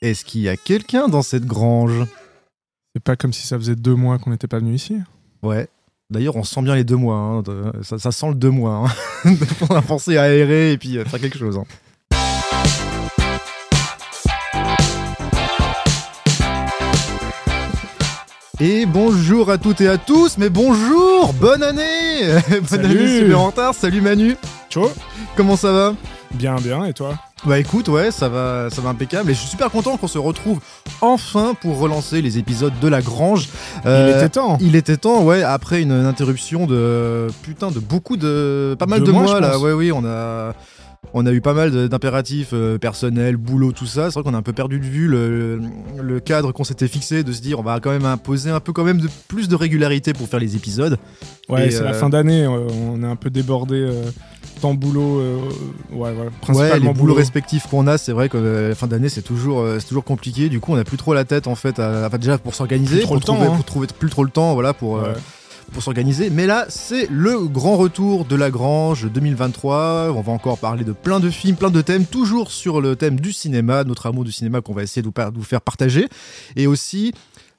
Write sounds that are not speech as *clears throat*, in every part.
Est-ce qu'il y a quelqu'un dans cette grange? C'est pas comme si ça faisait deux mois qu'on n'était pas venu ici. Ouais. D'ailleurs, on sent bien les deux mois. hein, ça, ça sent le deux mois. hein. on a pensé à aérer et puis euh, faire quelque chose. hein. Et bonjour à toutes et à tous, mais bonjour, bonne année *laughs* Bonne Salut. année super en retard, salut Manu, Ciao comment ça va? Bien, bien, et toi? Bah écoute, ouais, ça va, ça va impeccable et je suis super content qu'on se retrouve enfin pour relancer les épisodes de La Grange. Il Euh, était temps il était temps, ouais, après une, interruption de putain de beaucoup de pas mal Deux de mois, là. Ouais, oui, on a on a eu pas mal d'impératifs euh, personnels, boulot, tout ça. C'est vrai qu'on a un peu perdu de vue le, le cadre qu'on s'était fixé de se dire on va quand même imposer un peu quand même de plus de régularité pour faire les épisodes. Ouais, c'est la euh, fin d'année, euh, on est un peu débordé. euh, temps boulot, ouais, voilà, Ouais, principalement les boulots respectifs qu'on a, c'est vrai que la fin d'année c'est toujours c'est toujours compliqué. Du coup, on a plus trop la tête en fait, à, enfin, déjà pour s'organiser, pour trouver, hein. pour trouver plus trop le temps, voilà, pour Ouais. Pour s'organiser. Mais là, c'est le grand retour de la Grange 2023. On va encore parler de plein de films, plein de thèmes, toujours sur le thème du cinéma, notre amour du cinéma qu'on va essayer de vous, faire partager. Et aussi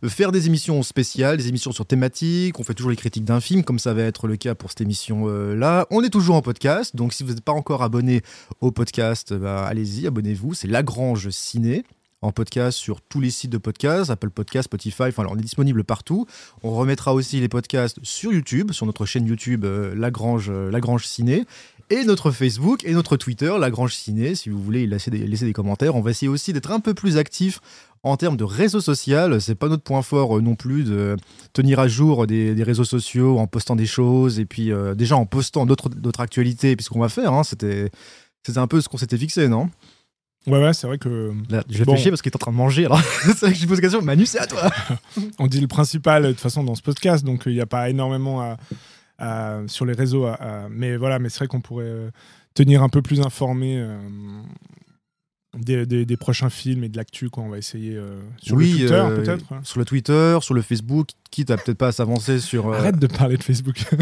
euh, faire des émissions spéciales, des émissions sur thématiques. On fait toujours les critiques d'un film, comme ça va être le cas pour cette émission-là. On est toujours en podcast, donc si vous n'êtes pas encore abonné au podcast, bah, allez-y, abonnez-vous. C'est La Grange Ciné en podcast sur tous les sites de podcast, Apple Podcast, Spotify, enfin on est disponible partout. On remettra aussi les podcasts sur YouTube, sur notre chaîne YouTube euh, Lagrange, euh, Lagrange Ciné, et notre Facebook et notre Twitter Lagrange Ciné. Si vous voulez laisser des, laisser des commentaires, on va essayer aussi d'être un peu plus actif en termes de réseau social. C'est pas notre point fort euh, non plus de tenir à jour des, réseaux sociaux en postant des choses et puis euh, déjà en postant d'autres actualités, puisqu'on va faire. hein, c'était un peu ce qu'on s'était fixé, non? Ouais, ouais, c'est vrai que Là, Je Bon. réfléchis parce qu'il est en train de manger. Alors *laughs* c'est vrai que je pose la question. Manu, c'est à toi. *laughs* on dit le principal euh, de toute façon dans ce podcast, donc euh, il n'y a pas énormément à, à- sur les réseaux. à- mais voilà, mais c'est vrai qu'on pourrait euh, tenir un peu plus informé euh, des, des- des prochains films et de l'actu. quoi. On va essayer euh, sur Oui, le Twitter euh, peut-être. Sur le Twitter, sur le Facebook, quitte à peut-être pas s'avancer sur. euh, Arrête de parler de Facebook. *laughs*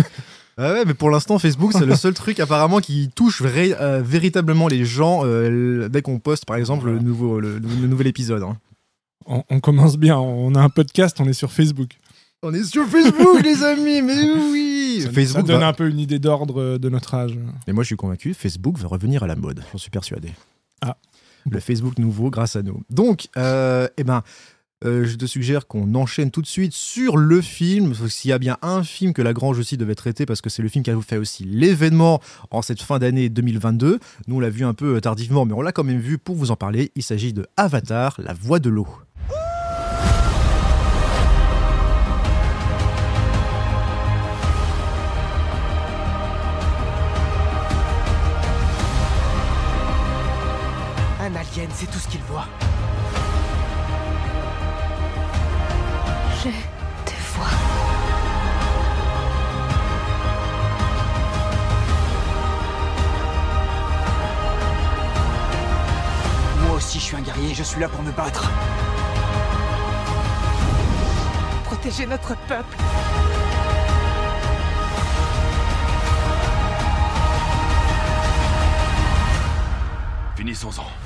Ah ouais, mais pour l'instant, Facebook, c'est le seul truc apparemment qui touche vrai- euh, véritablement les gens euh, dès qu'on poste, par exemple, le, nouveau, le, le nouvel épisode. hein. on, on commence bien. On a un podcast, on est sur Facebook. On est sur Facebook, *laughs* les amis, mais oui Ça, ça Facebook donne va- un peu une idée d'ordre euh, de notre âge. Mais moi, je suis convaincu, Facebook va revenir à la mode. J'en suis persuadé. Ah. Le Facebook nouveau grâce à nous. Donc, euh, eh ben, euh, je te suggère qu'on enchaîne tout de suite sur le film. S'il y a bien un film que Lagrange aussi devait traiter, parce que c'est le film qui a fait aussi l'événement en cette fin d'année 2022. Nous, on l'a vu un peu tardivement, mais on l'a quand même vu pour vous en parler. Il s'agit de Avatar, la voix de l'eau. Je te vois. Moi aussi, je suis un guerrier, je suis là pour me battre. Protéger notre peuple. Finissons-en.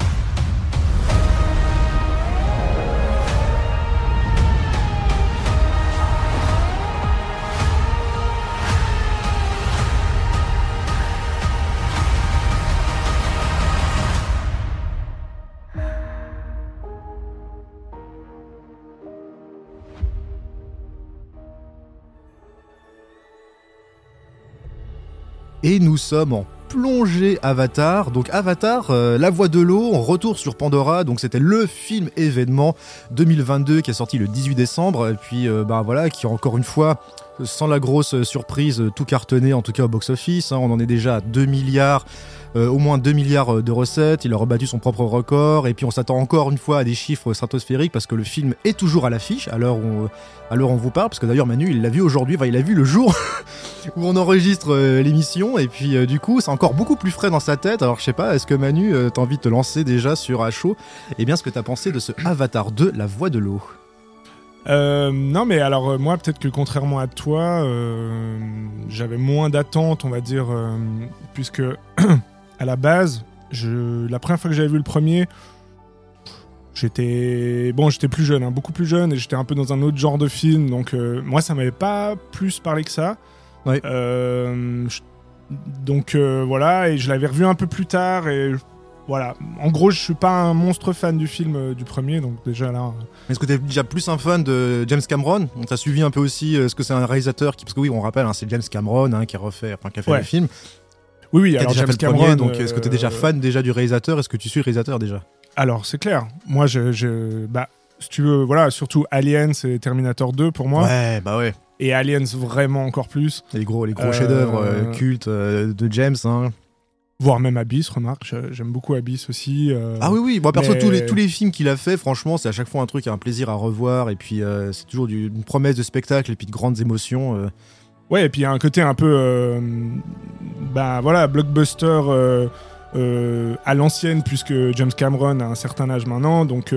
Et nous sommes en plongée Avatar. Donc Avatar, euh, la voix de l'eau, on retourne sur Pandora. Donc c'était le film événement 2022 qui est sorti le 18 décembre. Et puis euh, bah voilà, qui encore une fois, sans la grosse surprise, euh, tout cartonné en tout cas au box-office. hein. on en est déjà à 2 milliards. Euh, au moins 2 milliards de recettes, il a rebattu son propre record, et puis on s'attend encore une fois à des chiffres stratosphériques parce que le film est toujours à l'affiche à l'heure où, on vous parle, parce que d'ailleurs Manu il l'a vu aujourd'hui, enfin il l'a vu le jour *laughs* où on enregistre euh, l'émission. Et puis euh, du coup c'est encore beaucoup plus frais dans sa tête. Alors je sais pas est-ce que Manu euh, t'as envie de te lancer déjà sur à chaud? Et bien ce que t'as pensé de ce Avatar 2 la voix de l'eau? Euh, non, mais alors euh, moi, peut-être que contrairement à toi, euh, j'avais moins d'attentes, on va dire, euh, puisque *clears throat* à la base, je, la première fois que j'avais vu le premier, j'étais bon, j'étais plus jeune, hein, beaucoup plus jeune, et j'étais un peu dans un autre genre de film, donc euh, moi ça m'avait pas plus parlé que ça. Ouais. Euh, je- donc euh, voilà, et je l'avais revu un peu plus tard, et voilà. En gros, je suis pas un monstre fan du film euh, du premier, donc déjà là. euh, Est-ce que t'es déjà plus un fan de James Cameron? T'as suivi un peu aussi euh, ce que c'est un réalisateur qui, parce que oui, on rappelle, hein, c'est James Cameron hein, qui a refait, enfin qui a fait Ouais. le film. Oui, oui, alors déjà James fait le premier, donc est-ce que t'es déjà euh, fan déjà du réalisateur? Est-ce que tu suis le réalisateur déjà? Alors, c'est clair. Moi, je, je- bah, si tu veux, voilà, surtout Aliens et Terminator 2 pour moi. Ouais, bah ouais. Et Aliens vraiment encore plus. Les gros, les gros Euh, chefs-d'œuvre euh, cultes euh, de James. Hein. Voire même Abyss, remarque. J'aime beaucoup Abyss aussi. euh, Ah oui, oui. Moi, perso, mais- tous, les, tous les films qu'il a fait, franchement, c'est à chaque fois un truc, un plaisir à revoir. Et puis, euh, c'est toujours du- une promesse de spectacle et puis de grandes émotions. Euh. Ouais, et puis il y a un côté un peu. euh, bah voilà, blockbuster euh, euh, à l'ancienne, puisque James Cameron a un certain âge maintenant. Donc.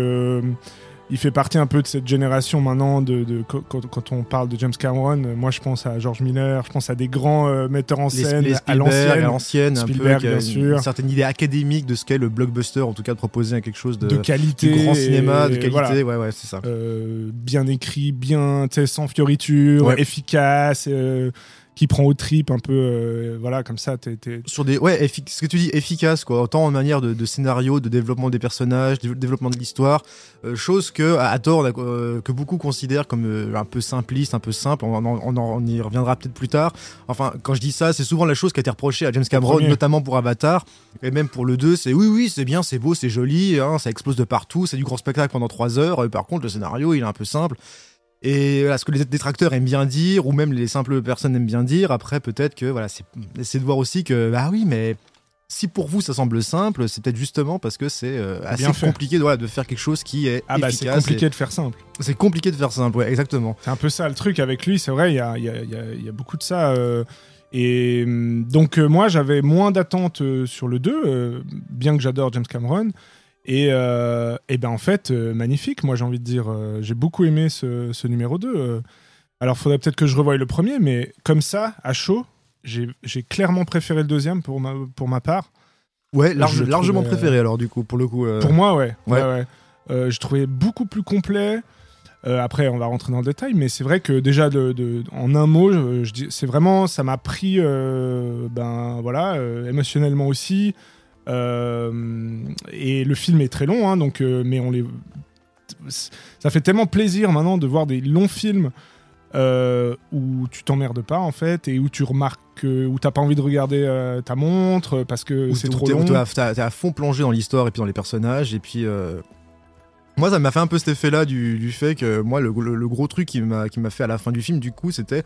Il fait partie un peu de cette génération maintenant de, de- quand, quand on parle de James Cameron. euh, Moi, je pense à George Miller, je pense à des grands euh, metteurs en Les, scène les Spielberg, l'ancienne. à l'ancienne, un peu, bien une, sûr. une certaine idée académique de ce qu'est le blockbuster, en tout cas de proposer quelque chose de, de qualité, du grand cinéma, de qualité. voilà. Ouais, ouais, c'est ça. Euh, bien écrit, bien, sans fioriture, Ouais. efficace, euh, qui prend aux tripes un peu, euh, voilà, comme ça. T'es, t'es- Sur des, ouais, ce que tu dis, efficace, quoi. Autant en manière de, de scénario, de développement des personnages, de développement de l'histoire. euh, chose que, à, à tort, euh, que beaucoup considèrent comme un peu simpliste, un peu simple. On, en- on on y reviendra peut-être plus tard. Enfin, quand je dis ça, c'est souvent la chose qui a été reprochée à James Cameron, notamment pour Avatar. Et même pour le 2, c'est oui, oui, c'est bien, c'est beau, c'est joli, hein, ça explose de partout, c'est du grand spectacle pendant 3 heures. Par contre, le scénario, il est un peu simple. Et voilà, ce que les détracteurs aiment bien dire, ou même les simples personnes aiment bien dire, après peut-être que voilà, c'est de voir aussi que bah oui, mais si pour vous ça semble simple, c'est peut-être justement parce que c'est euh, assez Bien compliqué de, voilà, de faire quelque chose qui est Ah bah c'est compliqué de faire simple. C'est compliqué de faire simple, ouais, exactement. C'est un peu ça le truc avec lui, c'est vrai, il y a, il y a- il y a- il y a beaucoup de ça. euh, et hum, donc euh, moi j'avais moins d'attentes euh, sur le 2, euh, bien que j'adore James Cameron. Et, euh, et ben en fait, euh, magnifique, moi j'ai envie de dire, euh, j'ai beaucoup aimé ce, ce numéro 2. euh. alors faudrait peut-être que je revoie le premier, mais comme ça, à chaud, j'ai clairement préféré le deuxième pour ma, pour ma part. Ouais, large- largement trouvais, préféré alors du coup, pour le coup. Pour moi, ouais. ouais. ouais. ouais. Je trouvais beaucoup plus complet. Après, on va rentrer dans le détail, mais c'est vrai que déjà, de, de- en un mot, je, je dis- c'est vraiment, ça m'a pris, ben voilà, émotionnellement aussi. Euh, et le film est très long, hein, donc, euh, mais on les, ça fait tellement plaisir maintenant de voir des longs films euh, où tu t'emmerdes pas en fait et où tu remarques que, où t'as pas envie de regarder euh, ta montre parce que c'est trop long. T'es à, à- fond plongé dans l'histoire et puis dans les personnages. Et puis, euh, moi, ça m'a fait un peu cet effet-là du, du fait que moi, le, le- le gros truc qui m'a qui m'a fait à la fin du film, du coup, c'était.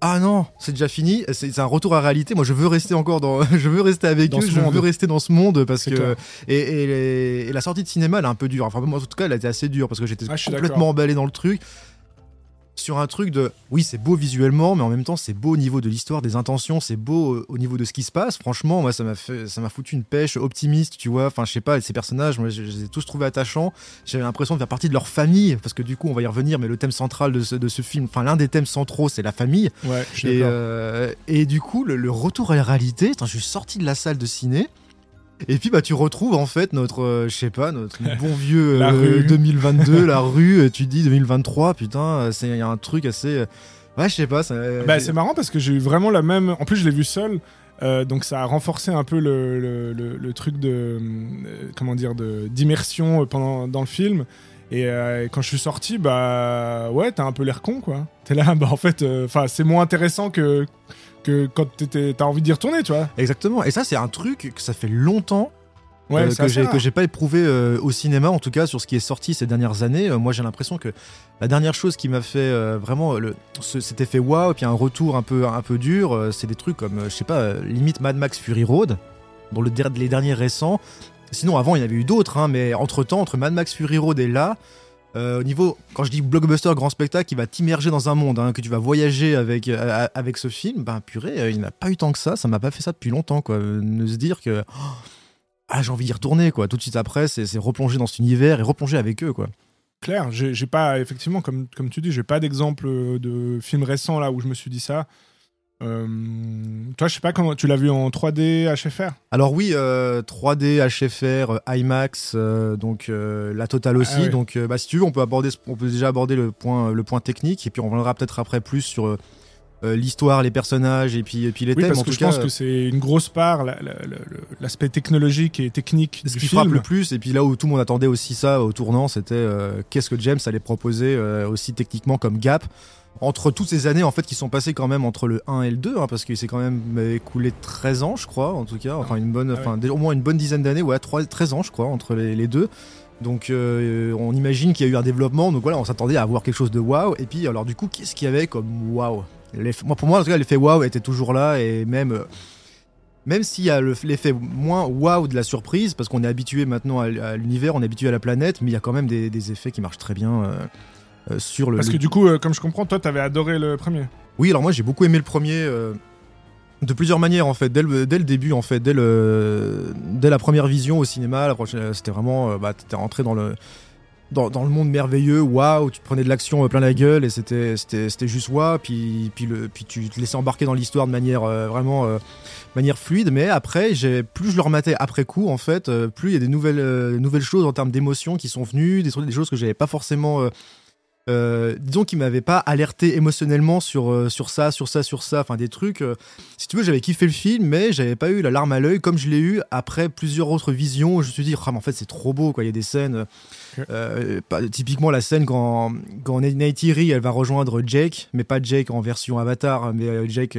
Ah non, c'est déjà fini. C'est un retour à réalité. Moi, je veux rester encore dans. *laughs* je veux rester avec Dans eux. Je monde. veux rester dans ce monde parce que. Et, et les- et la sortie de cinéma, elle est un peu dure. Enfin, moi, en tout cas, elle a été assez dure parce que j'étais Ah, complètement emballé dans le truc. Sur un truc de. Oui, c'est beau visuellement, mais en même temps, c'est beau au niveau de l'histoire, des intentions, c'est beau euh, au niveau de ce qui se passe. Franchement, moi, ça m'a fait, ça m'a foutu une pêche optimiste, tu vois. Enfin, je sais pas, ces personnages, moi, je, je les ai tous trouvés attachants. J'avais l'impression de faire partie de leur famille, parce que du coup, on va y revenir, mais le thème central de ce, de ce film, enfin, l'un des thèmes centraux, c'est la famille. Ouais, Et, euh, et du coup, le, le retour à la réalité, putain, je suis sorti de la salle de ciné. Et puis bah tu retrouves en fait notre euh, je sais pas notre *laughs* bon vieux La euh, rue. 2022 *laughs* la rue et tu dis 2023 putain euh, c'est il y a un truc assez ouais je sais pas ça, Bah, c'est marrant parce que j'ai eu vraiment la même. En plus, je l'ai vu seul. euh, donc ça a renforcé un peu le, le- le- le truc de comment dire de d'immersion pendant dans le film et quand je suis sorti bah ouais t'as un peu l'air con quoi t'es là *laughs* bah en fait enfin c'est moins intéressant que que quand t'as envie d'y retourner tu vois. Exactement. Et ça c'est un truc que ça fait longtemps ouais euh, que j'ai que j'ai pas éprouvé euh, au cinéma en tout cas sur ce qui est sorti ces dernières années. Euh, moi j'ai l'impression que la dernière chose qui m'a fait vraiment le, ce- cet effet waouh puis un retour un peu un peu dur c'est des trucs comme je sais pas limite Mad Max Fury Road dans le les derniers récents. Sinon avant il y en avait eu d'autres hein, mais entre temps entre Mad Max Fury Road et là au niveau, quand je dis blockbuster grand spectacle, qui va t'immerger dans un monde, hein, que tu vas voyager avec, euh, avec ce film, ben purée, euh, il n'y en a pas eu tant que ça, ça m'a pas fait ça depuis longtemps, quoi. Euh, De se dire que, oh, ah, j'ai envie d'y retourner, quoi. Tout de suite après, c'est replonger dans cet univers et replonger avec eux, quoi. clair j'ai j'ai pas effectivement comme comme tu dis j'ai pas d'exemple de film récent là où je me suis dit ça Euh, toi, je sais pas comment tu l'as vu en 3D HFR. Alors oui, euh, 3D, HFR, euh, IMAX, euh, donc la totale aussi. Ah ouais. Donc, bah, si tu veux, on peut aborder, on peut déjà aborder le point, le point technique, et puis on reviendra peut-être après plus sur l'histoire, les personnages, et puis, et puis les Oui, thèmes. parce en que tout je cas, pense que c'est une grosse part, l'aspect technologique et technique ce du qui film. frappe le plus, et puis là où tout le monde attendait aussi ça au tournant, c'était qu'est-ce que James allait proposer aussi techniquement comme gap entre toutes ces années en fait qui sont passées quand même entre le 1 et le 2 hein, parce qu'il s'est quand même écoulé 13 ans je crois en tout cas. Enfin une bonne Ah ouais. au moins une bonne dizaine d'années ouais 3, 13 ans je crois entre les, les deux. Donc euh, on imagine qu'il y a eu un développement donc voilà on s'attendait à avoir quelque chose de waouh. Et puis alors du coup qu'est-ce qu'il y avait comme waouh? Moi pour moi en tout cas l'effet waouh était toujours là et même euh, même s'il y a le- l'effet moins waouh de la surprise, parce qu'on est habitué maintenant à, à l'univers, on est habitué à la planète, mais il y a quand même des, des effets qui marchent très bien euh, sur le. Parce le- que du coup, euh, comme je comprends, toi, t'avais adoré le premier. Oui, alors moi j'ai beaucoup aimé le premier euh, de plusieurs manières en fait. Dès le, dès le début en fait, dès, le, dès la première vision au cinéma, c'était vraiment, euh, bah, t'étais rentré dans le dans, dans le monde merveilleux, waouh, tu te prenais de l'action euh, plein la gueule et c'était juste waouh. Puis puis le puis tu te laissais embarquer dans l'histoire de manière euh, vraiment euh, manière fluide. Mais après, plus je le rematais après coup en fait, euh, plus il y a des nouvelles euh, nouvelles choses en termes d'émotions qui sont venues, des, des choses que j'avais pas forcément euh, disons qu'il m'avait pas alerté émotionnellement sur, euh, sur ça, sur ça, sur ça, enfin des trucs. euh, si tu veux, j'avais kiffé le film, mais j'avais pas eu la larme à l'œil comme je l'ai eu après plusieurs autres visions. Où je me suis dit, ah, mais en fait, c'est trop beau, quoi. Il y a des scènes, euh, pas- typiquement la scène quand, quand Neytiri elle va rejoindre Jake, mais pas Jake en version Avatar, mais euh, Jake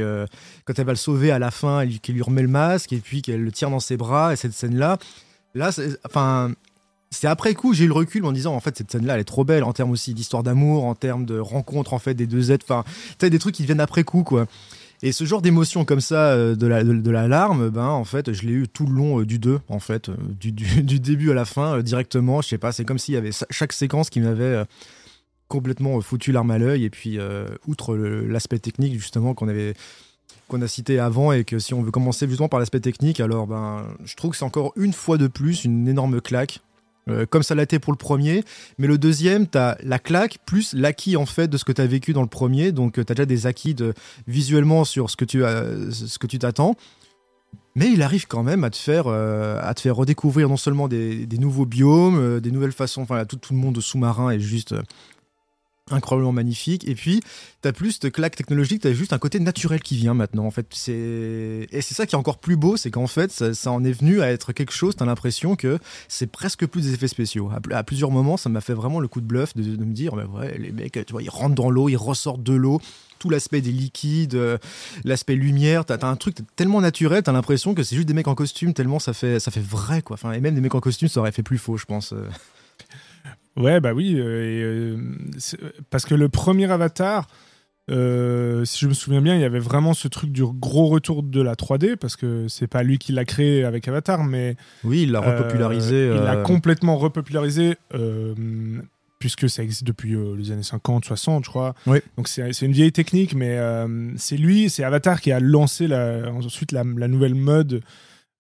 quand elle va le sauver à la fin, elle, qu'elle lui remet le masque et puis qu'elle le tire dans ses bras. Et cette scène-là, là, c'est- enfin. C'est après coup, j'ai eu le recul en disant en fait cette scène-là elle est trop belle en termes aussi d'histoire d'amour, en termes de rencontre en fait des deux êtres, enfin tu des trucs qui viennent après coup quoi. Et ce genre d'émotion comme ça euh, de la de, la larme, ben en fait je l'ai eu tout le long euh, du 2 en fait, euh, du, du, *laughs* début à la fin directement. Je sais pas, c'est comme s'il y avait chaque séquence qui m'avait complètement foutu l'arme à l'œil et puis outre l'aspect technique justement qu'on avait qu'on a cité avant et que si on veut commencer justement par l'aspect technique, alors ben je trouve que c'est encore une fois de plus une énorme claque. Euh, comme ça l'a été pour le premier, mais le deuxième, t'as la claque plus l'acquis en fait de ce que t'as vécu dans le premier, donc tu t'as déjà des acquis visuellement sur ce que tu as, ce que tu t'attends. Mais il arrive quand même à te faire, euh, à te faire redécouvrir non seulement des, des nouveaux biomes, euh, des nouvelles façons. Enfin, tout, tout le monde sous-marin est juste euh, incroyablement magnifique. Et puis, t'as plus de claque technologique, t'as juste un côté naturel qui vient maintenant. En fait, c'est et c'est ça qui est encore plus beau, c'est qu'en fait, ça, en est venu à être quelque chose. T'as l'impression que c'est presque plus des effets spéciaux. À, plusieurs moments, ça m'a fait vraiment le coup de bluff de, de me dire, mais ouais, les mecs, tu vois, ils rentrent dans l'eau, ils ressortent de l'eau tout l'aspect des liquides, euh, l'aspect lumière, t'as as un truc tellement naturel, t'as l'impression que c'est juste des mecs en costume, tellement ça fait, ça fait vrai, quoi. Enfin, et même des mecs en costume, ça aurait fait plus faux, je pense. Ouais, bah oui. euh, et, euh, parce que le premier Avatar, euh, si je me souviens bien, il y avait vraiment ce truc du gros retour de la 3D, parce que c'est pas lui qui l'a créé avec Avatar, mais Oui, il l'a euh, repopularisé. il l'a complètement repopularisé. euh, puisque ça existe depuis les années 50, 60, je crois. Oui. Donc c'est une vieille technique, mais c'est lui, c'est Avatar qui a lancé la- ensuite la, la nouvelle mode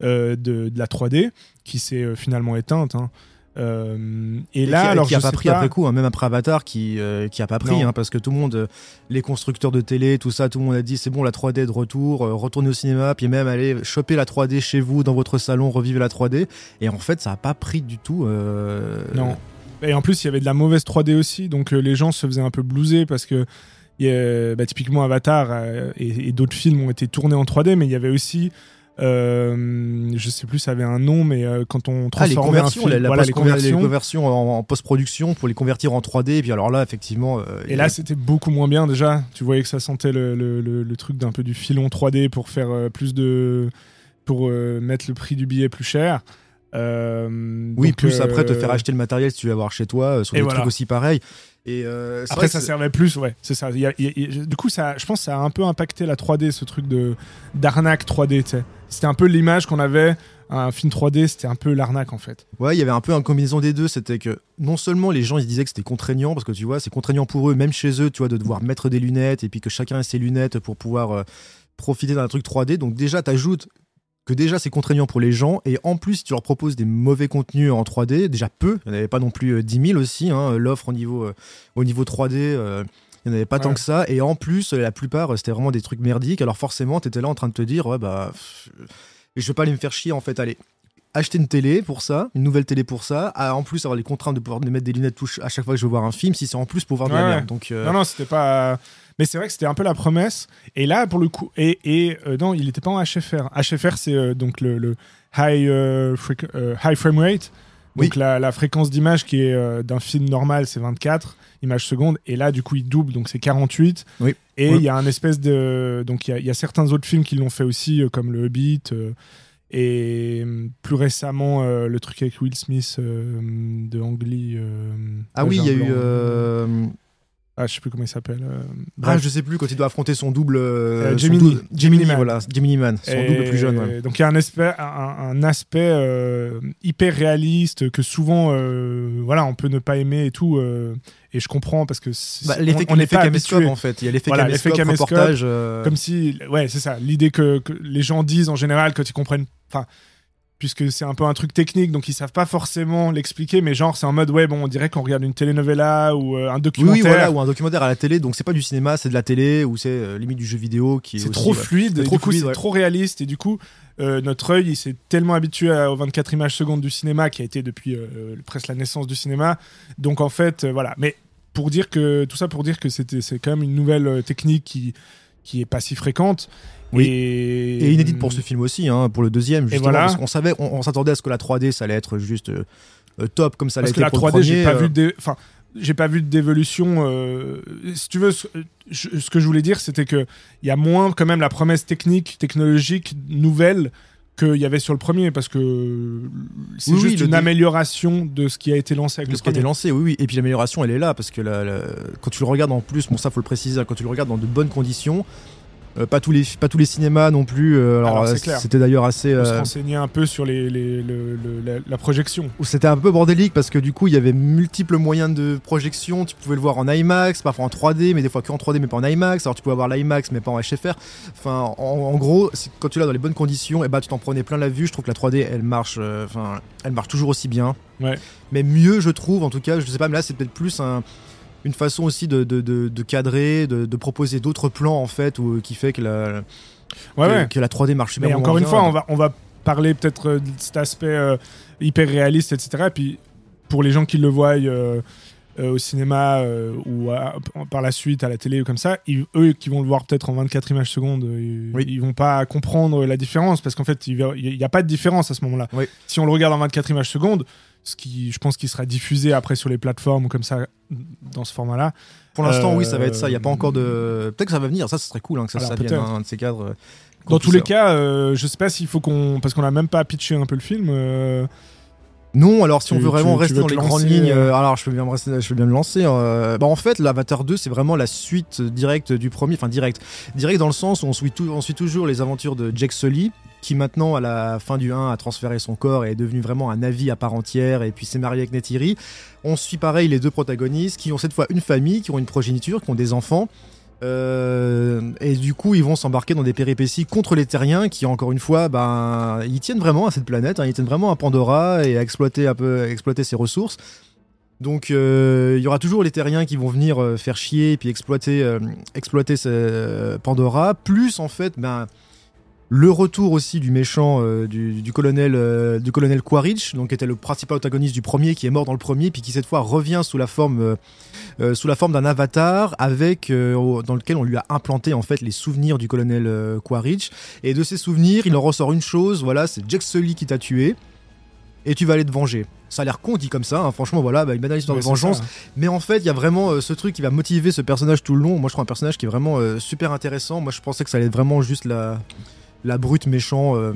de, de la 3D, qui s'est finalement éteinte. hein. Euh, et, et là, qui, alors qui a je pas sais pris pas- après coup, hein, même après Avatar, qui, euh, qui a pas pris, hein, parce que tout le monde, euh, les constructeurs de télé, tout ça, tout le monde a dit c'est bon, la 3D est de retour, euh, retournez au cinéma, puis même allez choper la 3D chez vous, dans votre salon, revivez la 3D. Et en fait, ça a pas pris du tout. Non. Et en plus, il y avait de la mauvaise 3D aussi, donc les gens se faisaient un peu blouser parce que a- bah, typiquement Avatar et, et d'autres films ont été tournés en 3D, mais il y avait aussi, euh, je sais plus, ça avait un nom, mais euh, quand on Ah, les transformait un conversions, film, la, la voilà, les conversions. en, en post-production pour les convertir en 3D. Et puis alors là, effectivement. euh, Et là, a- c'était beaucoup moins bien déjà. Tu voyais que ça sentait le, le- le- le truc d'un peu du filon 3D pour faire plus de, pour mettre le prix du billet plus cher. Euh, oui, donc, plus après te euh, faire acheter le matériel si tu veux avoir chez toi, euh, sur Et des voilà. trucs aussi pareils. Et euh, Après, ça servait plus, ouais, c'est ça. Il y a- il y a- il y a- du coup, ça, je pense que ça a un peu impacté la 3D, ce truc de d'arnaque 3D. tu sais. C'était un peu l'image qu'on avait. Un film 3D, c'était un peu l'arnaque en fait. Ouais, il y avait un peu une combinaison des deux. C'était que non seulement les gens ils se disaient que c'était contraignant, parce que tu vois, c'est contraignant pour eux, même chez eux, tu vois, de devoir mettre des lunettes et puis que chacun ait ses lunettes pour pouvoir profiter d'un truc 3D. Donc déjà, t'ajoutes que déjà c'est contraignant pour les gens et en plus, tu leur proposes des mauvais contenus en 3D, déjà peu, il n'y en avait pas non plus euh, 10 000 aussi, hein, l'offre au niveau, euh, au niveau 3D. euh, Il n'y en avait pas Ouais. tant que ça. Et en plus, la plupart, c'était vraiment des trucs merdiques. Alors forcément, t'étais là en train de te dire, ouais, bah, pff, je vais pas aller me faire chier en fait. Allez, acheter une télé pour ça, une nouvelle télé pour ça. À, en plus, avoir les contraintes de pouvoir me mettre des lunettes touche à chaque fois que je veux voir un film, si c'est en plus pour voir de la merde. Donc, euh, Non, non, c'était pas. Mais c'est vrai que c'était un peu la promesse. Et là, pour le coup, et, et euh, non, il n'était pas en HFR. HFR, c'est euh, donc le, le high, frame rate. Donc Oui. la, la fréquence d'image qui est euh, d'un film normal, c'est 24 images secondes. Et là, du coup, il double, donc c'est 48. Oui. Et il Oui. y a un espèce de. Donc il y a- il y, a certains autres films qui l'ont fait aussi, euh, comme Le Hobbit. euh, et euh, plus récemment, euh, le truc avec Will Smith euh, de Ang Lee. euh, ah oui, il y a eu. Ah, je sais plus comment il s'appelle. euh, Ah, bref. je sais plus, quand il doit affronter son double. euh, Euh, son Gemini. double- Gemini, Gemini Man. voilà, Gemini Man, son Et double plus jeune. ouais. Donc il y a un aspect, un, un aspect euh, hyper réaliste que souvent, euh, voilà, on peut ne pas aimer et tout. et je comprends parce que c'est- Bah, on- l'effet on l'effet pas habitué. en fait. Il y a l'effet Voilà, l'effet caméscope, caméscope, reportage. Comme si, ouais, c'est ça. L'idée que, que les gens disent en général quand ils comprennent, enfin, puisque c'est un peu un truc technique, donc ils savent pas forcément l'expliquer, mais genre c'est en mode ouais, bon, on dirait qu'on regarde une telenovela ou euh, un Oui, documentaire. oui, voilà, ou un documentaire à la télé, donc c'est pas du cinéma, c'est de la télé, ou c'est euh, limite du jeu vidéo qui est. C'est trop ouais. fluide, et trop du coup fluide, c'est ouais. trop réaliste et du coup euh, notre œil il s'est tellement habitué à- aux 24 images secondes du cinéma qui a été depuis presque la naissance du cinéma. Donc en fait voilà, mais pour dire que tout ça pour dire que c'était c'est quand même une nouvelle technique qui qui est pas si fréquente. Oui. Et, Et inédite pour ce film aussi, hein, pour le deuxième, justement, voilà. parce qu'on savait, on, on s'attendait à ce que la 3D, ça allait être juste euh, euh, top, comme ça Parce que la pour le 3D, j'ai premier, pas euh, vu de, enfin, j'ai pas vu d'évolution. euh, si tu veux, ce, je- ce que je voulais dire, c'était que il y a moins quand même la promesse technique, technologique nouvelle qu'il y avait sur le premier, parce que c'est Oui, juste une amélioration de ce qui a été lancé avec de le ce qui a été premier. lancé, oui, oui. Et puis l'amélioration, elle est là, parce que la- la- quand tu le regardes en plus, bon, ça faut le préciser, quand tu le regardes dans de bonnes conditions, euh, pas, tous les, pas tous les cinémas non plus. euh, alors, Alors, c'est euh, c'était d'ailleurs assez. Faut se renseigner un peu sur les, les- le- le- la, la projection. où c'était un peu bordélique parce que du coup il y avait multiples moyens de projection. Tu pouvais le voir en IMAX, parfois en 3D, mais des fois que en 3D mais pas en IMAX. Alors tu pouvais avoir l'IMAX mais pas en HFR. Enfin, en, en gros, quand tu l'as dans les bonnes conditions, et bah tu t'en prenais plein la vue. Je trouve que la 3D elle marche, enfin, elle marche toujours aussi bien. Ouais. Mais mieux, je trouve. En tout cas, je sais pas, mais là c'est peut-être plus un- une façon aussi de, de, de- de cadrer, de, proposer d'autres plans en fait, où- qui fait que la, Ouais, que, ouais. que la 3D marche super Mais encore une bien. fois, on va, on va parler peut-être euh, de cet aspect euh, hyper réaliste, etc. Et puis, pour les gens qui le voient euh, euh, au cinéma ou à- par la suite à la télé ou comme ça, ils- eux qui vont le voir peut-être en 24 images secondes, ils, Oui. ils vont pas comprendre la différence parce qu'en fait, il n'y a pas de différence à ce moment-là. Oui. Si on le regarde en 24 images secondes, ce qui, je pense qu'il sera diffusé après sur les plateformes ou comme ça, dans ce format-là. Pour l'instant, Euh, oui, ça va être ça. Il n'y a pas encore de. Peut-être que ça va venir. Ça, ce serait cool hein, que ça, Alors, ça un de ces cadres. euh, Dans tous les cas, euh, je sais pas s'il faut qu'on. Parce qu'on a même pas pitché un peu le film. euh, Non, alors si Tu- on veut vraiment tu- tu rester veux dans les grandes lignes, euh, euh, alors je peux bien me, rester- je peux bien me lancer. euh, bah, en fait, l'Avatar 2, c'est vraiment la suite directe du premier, enfin direct, direct dans le sens où on suit, tout- on suit toujours les aventures de Jake Sully, qui maintenant à la fin du 1 a transféré son corps et est devenu vraiment un Navi à part entière, et puis s'est marié avec Neytiri. On suit pareil les deux protagonistes qui ont cette fois une famille, qui ont une progéniture, qui ont des enfants. Euh, et du coup, ils vont s'embarquer dans des péripéties contre les terriens qui, encore une fois, ben, ils tiennent vraiment à cette planète, hein, ils tiennent vraiment à Pandora et à exploiter un peu, exploiter ses ressources. Donc, euh, il y aura toujours les terriens qui vont venir euh, faire chier et puis exploiter, exploiter Pandora. Plus, en fait, ben, le retour aussi du méchant euh, du, du colonel euh, du colonel Quaritch, donc qui était le principal antagoniste du premier, qui est mort dans le premier, puis qui cette fois revient sous la forme euh, sous la forme d'un avatar avec dans lequel on lui a implanté en fait les souvenirs du colonel Quaritch. Et de ces souvenirs, il en ressort une chose, voilà, c'est Jack Sully qui t'a tué. Et tu vas aller te venger. Ça a l'air con dit comme ça, hein, franchement voilà, bah, une banale histoire ouais, de vengeance. ça. Mais en fait, il y a vraiment euh, ce truc qui va motiver ce personnage tout le long. Moi, je trouve un personnage qui est vraiment euh, super intéressant. Moi, je pensais que ça allait être vraiment juste la, la brute méchant euh,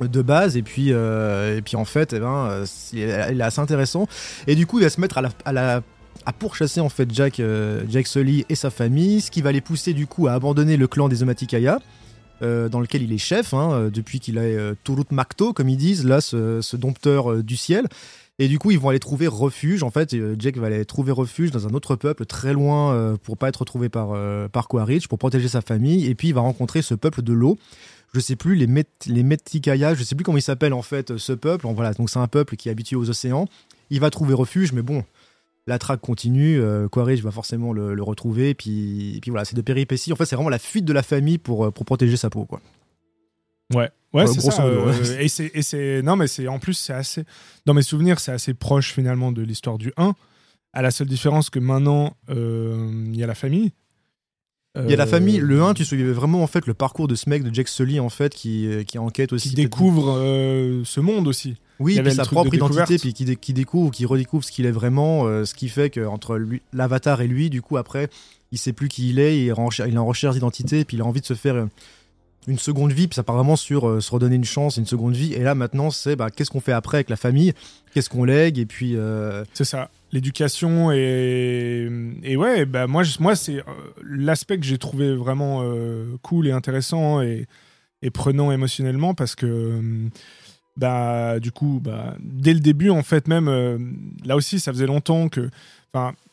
de base. Et puis, euh, et puis en fait, eh ben, euh, il est assez intéressant. Et du coup, il va se mettre à la, à pourchasser en fait Jack, Jack Sully et sa famille, ce qui va les pousser du coup à abandonner le clan des Omaticaya. euh, dans lequel il est chef, hein, depuis qu'il euh, Turut Makto, comme ils disent, là, ce, ce dompteur du ciel. Et du coup, ils vont aller trouver refuge. En fait, Jack va aller trouver refuge dans un autre peuple très loin pour pas être retrouvé par, par Quaritch, pour protéger sa famille. Et puis, il va rencontrer ce peuple de l'eau. Je sais plus, les, Met les Metikaya, je sais plus comment il s'appelle en fait, ce peuple. Voilà, donc c'est un peuple qui est habitué aux océans. Il va trouver refuge, mais bon, la traque continue, euh, Quaritch va forcément le, le retrouver, et puis, et puis voilà, c'est de péripéties. En fait, c'est vraiment la fuite de la famille pour, euh, pour protéger sa peau, quoi. Ouais, ouais, Ouais, c'est ça. modo, euh, ouais. et c'est, non, mais c'est en plus c'est assez, dans mes souvenirs, c'est assez proche finalement de l'histoire du 1. À la seule différence que maintenant, euh, il y a la famille. Il y a la Euh, famille, le 1, tu suivais vraiment en fait le parcours de ce mec, de Jack Sully, en fait, qui, euh, qui enquête aussi. qui découvre euh, ce monde aussi. Oui, puis sa propre de identité, puis qui, dé- qui découvre, qui redécouvre ce qu'il est vraiment, euh, ce qui fait qu'entre l'avatar et lui, du coup, après, il sait plus qui il est, il en recherche, il est en recherche d'identité, puis il a envie de se faire euh, une seconde vie, puis ça part vraiment sur euh, se redonner une chance, une seconde vie. Et là, maintenant, c'est bah, qu'est-ce qu'on fait après avec la famille, qu'est-ce qu'on lègue, et puis. euh, C'est ça, l'éducation et, ouais, bah moi, moi c'est euh, l'aspect que j'ai trouvé vraiment euh, cool et intéressant et, prenant émotionnellement parce que euh, bah du coup, bah, dès le début en fait même, là aussi ça faisait longtemps que,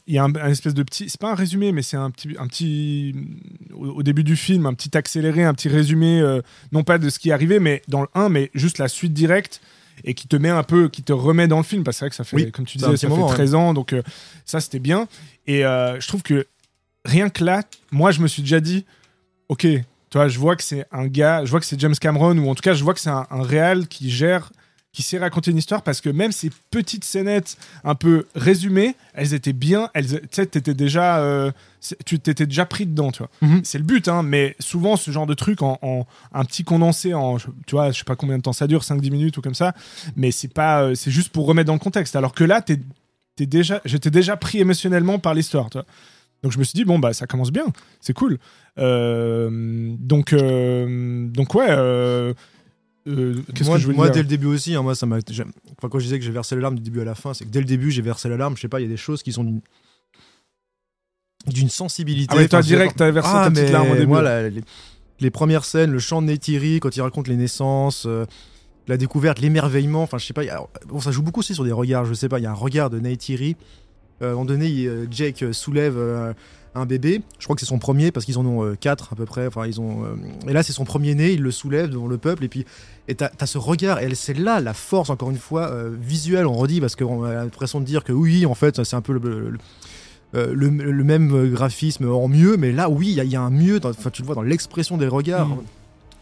il y a un, espèce de petit, c'est pas un résumé, mais c'est un petit, un petit, au, début du film, un petit accéléré, un petit résumé, non pas de ce qui arrivé, mais dans le 1, mais juste la suite directe et qui te met un peu, qui te remet dans le film, parce que c'est vrai que ça fait, Oui, comme tu disais, ça moment, fait 13 ans, donc euh, ça c'était bien. Et euh, je trouve que rien que là, moi je me suis déjà dit, ok, tu vois, je vois que c'est un gars, je vois que c'est James Cameron, ou en tout cas je vois que c'est un, un réal qui gère, qui sait raconter une histoire, parce que même ces petites scénettes un peu résumées, elles étaient bien, elles, tu sais, t'étais déjà, euh, tu t'étais déjà pris dedans, tu vois. Mhm. C'est le but, hein, mais souvent ce genre de truc en, en- un petit condensé en, je- tu vois, je sais pas combien de temps ça dure, 5-10 minutes ou comme ça, mais c'est pas, euh, c'est juste pour remettre dans le contexte. Alors que là, t'es, t'es déjà, j'étais déjà pris émotionnellement par l'histoire, tu vois. Donc je me suis dit bon bah ça commence bien, c'est cool. Euh, donc euh, donc ouais. euh, euh, Qu'est-ce moi, que je veux moi dire dès le début aussi, hein, moi, ça m'a. Enfin, quand je disais que j'ai versé l'alarme du début à la fin, c'est que dès le début, j'ai versé l'alarme. Je sais pas, il y a des choses qui sont d'une d'une sensibilité. Ah ouais, toi direct t'as versé Ah, ta petite mais larme au début. moi, la- les, les premières scènes, le chant de Neytiri, quand il raconte les naissances, euh, la découverte, l'émerveillement, enfin, je sais pas, a- bon, ça joue beaucoup aussi sur des regards, je sais pas, il y a un regard de Neytiri. Euh, à un moment donné, il- euh, Jake soulève euh, un bébé, je crois que c'est son premier, parce qu'ils en ont euh, quatre à peu près, enfin, ils ont. euh, et là, c'est son premier-né, il le soulève devant le peuple, et puis. Et t'as as ce regard, et c'est là la force, encore une fois, euh, visuelle, on redit, parce qu'on a l'impression de dire que oui, en fait, c'est un peu le- le- le, euh, le, le même graphisme en mieux, mais là, oui, il y, a- il y a un mieux. dans- Enfin, tu le vois dans l'expression des regards, Mm.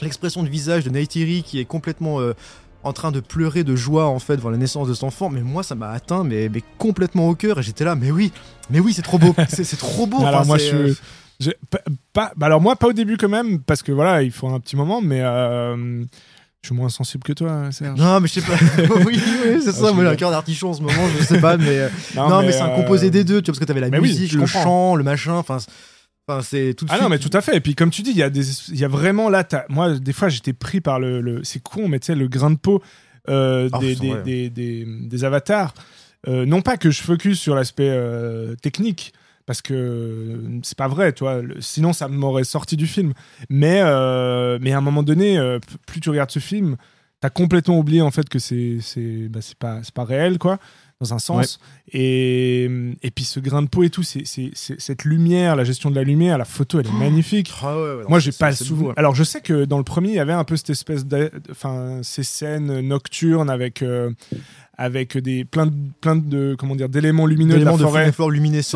l'expression du visage de Neytiri qui est complètement euh, en train de pleurer de joie en fait devant la naissance de cet enfant. Mais moi, ça m'a atteint, mais, mais complètement au cœur. Et j'étais là, mais oui, mais oui, c'est trop beau, c'est trop beau. *laughs* Alors Enfin, moi je, euh, j'ai pas, bah alors moi pas au début quand même parce que voilà il faut un petit moment mais euh, je suis moins sensible que toi Serge. Non, mais je sais pas. *laughs* *laughs* oui, oui, c'est Ah, ça. Moi, j'ai un cœur d'artichaut en ce moment, je sais pas, mais. euh, non, mais, c'est un euh, composé des deux, tu vois, parce que t'avais la mais musique, le comprends. chant, le machin. Enfin, enfin, c'est tout de Ah suite. non, mais tout à fait. Et puis, comme tu dis, il y a des, y a vraiment là, moi, des fois, j'étais pris par le, le- c'est con, mais tu sais, le grain de peau euh, Ah, des, des, des, des- des avatars. Euh, non pas que je focus sur l'aspect euh, technique, parce que c'est pas vrai, tu vois. le- sinon, ça m'aurait sorti du film. Mais, mais à un moment donné, plus tu regardes ce film, t'as complètement oublié en fait que c'est, bah, pas, c'est pas réel, quoi, dans un sens. Et, et puis ce grain de peau et tout, c'est, cette lumière, la gestion de la lumière, la photo, elle est magnifique. Ah ouais, ouais, non, Moi, j'ai pas le c'est souvenir. beau, hein. Alors, je sais que dans le premier, il y avait un peu cette espèce de, enfin, ces scènes nocturnes avec euh, avec des plein de plein de comment dire d'éléments lumineux de la de forêt.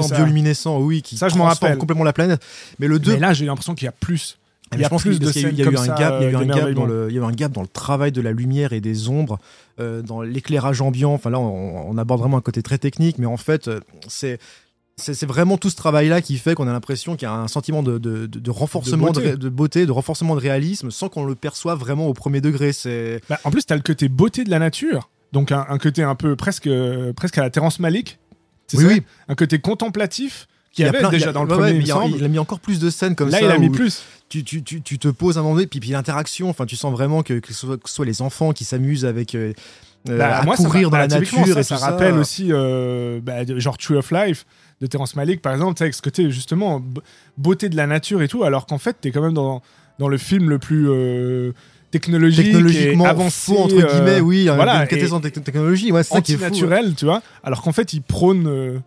ça. bioluminescents, oui, qui Ça, je m'en rappelle. complètement la planète. Mais le 2, Mais là, j'ai l'impression qu'il y a plus. Il y a je pense plus qu'il- de y a scènes y a comme un ça, gap, il y a eu euh, un gap dans d'émerveillement. le, il y a eu un gap dans le travail de la lumière et des ombres, euh, dans l'éclairage ambiant. Enfin là, on, on aborde vraiment un côté très technique, mais en fait, euh, c'est c'est vraiment tout ce travail-là qui fait qu'on a l'impression qu'il y a un sentiment de, de, de- de renforcement de beauté. de beauté, de renforcement de réalisme, sans qu'on le perçoive vraiment au premier degré. C'est Bah, en plus, t'as le côté beauté de la nature, donc un, un côté un peu presque presque à la Terrence Malick. Oui, ça oui. Un côté contemplatif qui il a avait plein- il y déjà a- dans le ouais, premier. ouais, mais il il, y me a, semble. il a mis encore plus de scènes comme Là, ça. il a mis plus. tu, tu, tu, tu te poses un moment donné, puis, puis l'interaction, enfin, tu sens vraiment que, que, ce soit, que ce soit les enfants qui s'amusent avec. euh, euh, Bah, à moi, courir dans la bah, nature ça, et ça rappelle aussi euh, bah, genre Tree of Life de Terrence Malick par exemple avec ce côté justement beauté de la nature et tout alors qu'en fait t'es quand même dans, dans le film le plus euh, technologique technologiquement et avancé entre euh, guillemets oui voilà, une technologie ouais, c'est ça qui est fou anti-naturel tu vois alors qu'en fait il prône euh,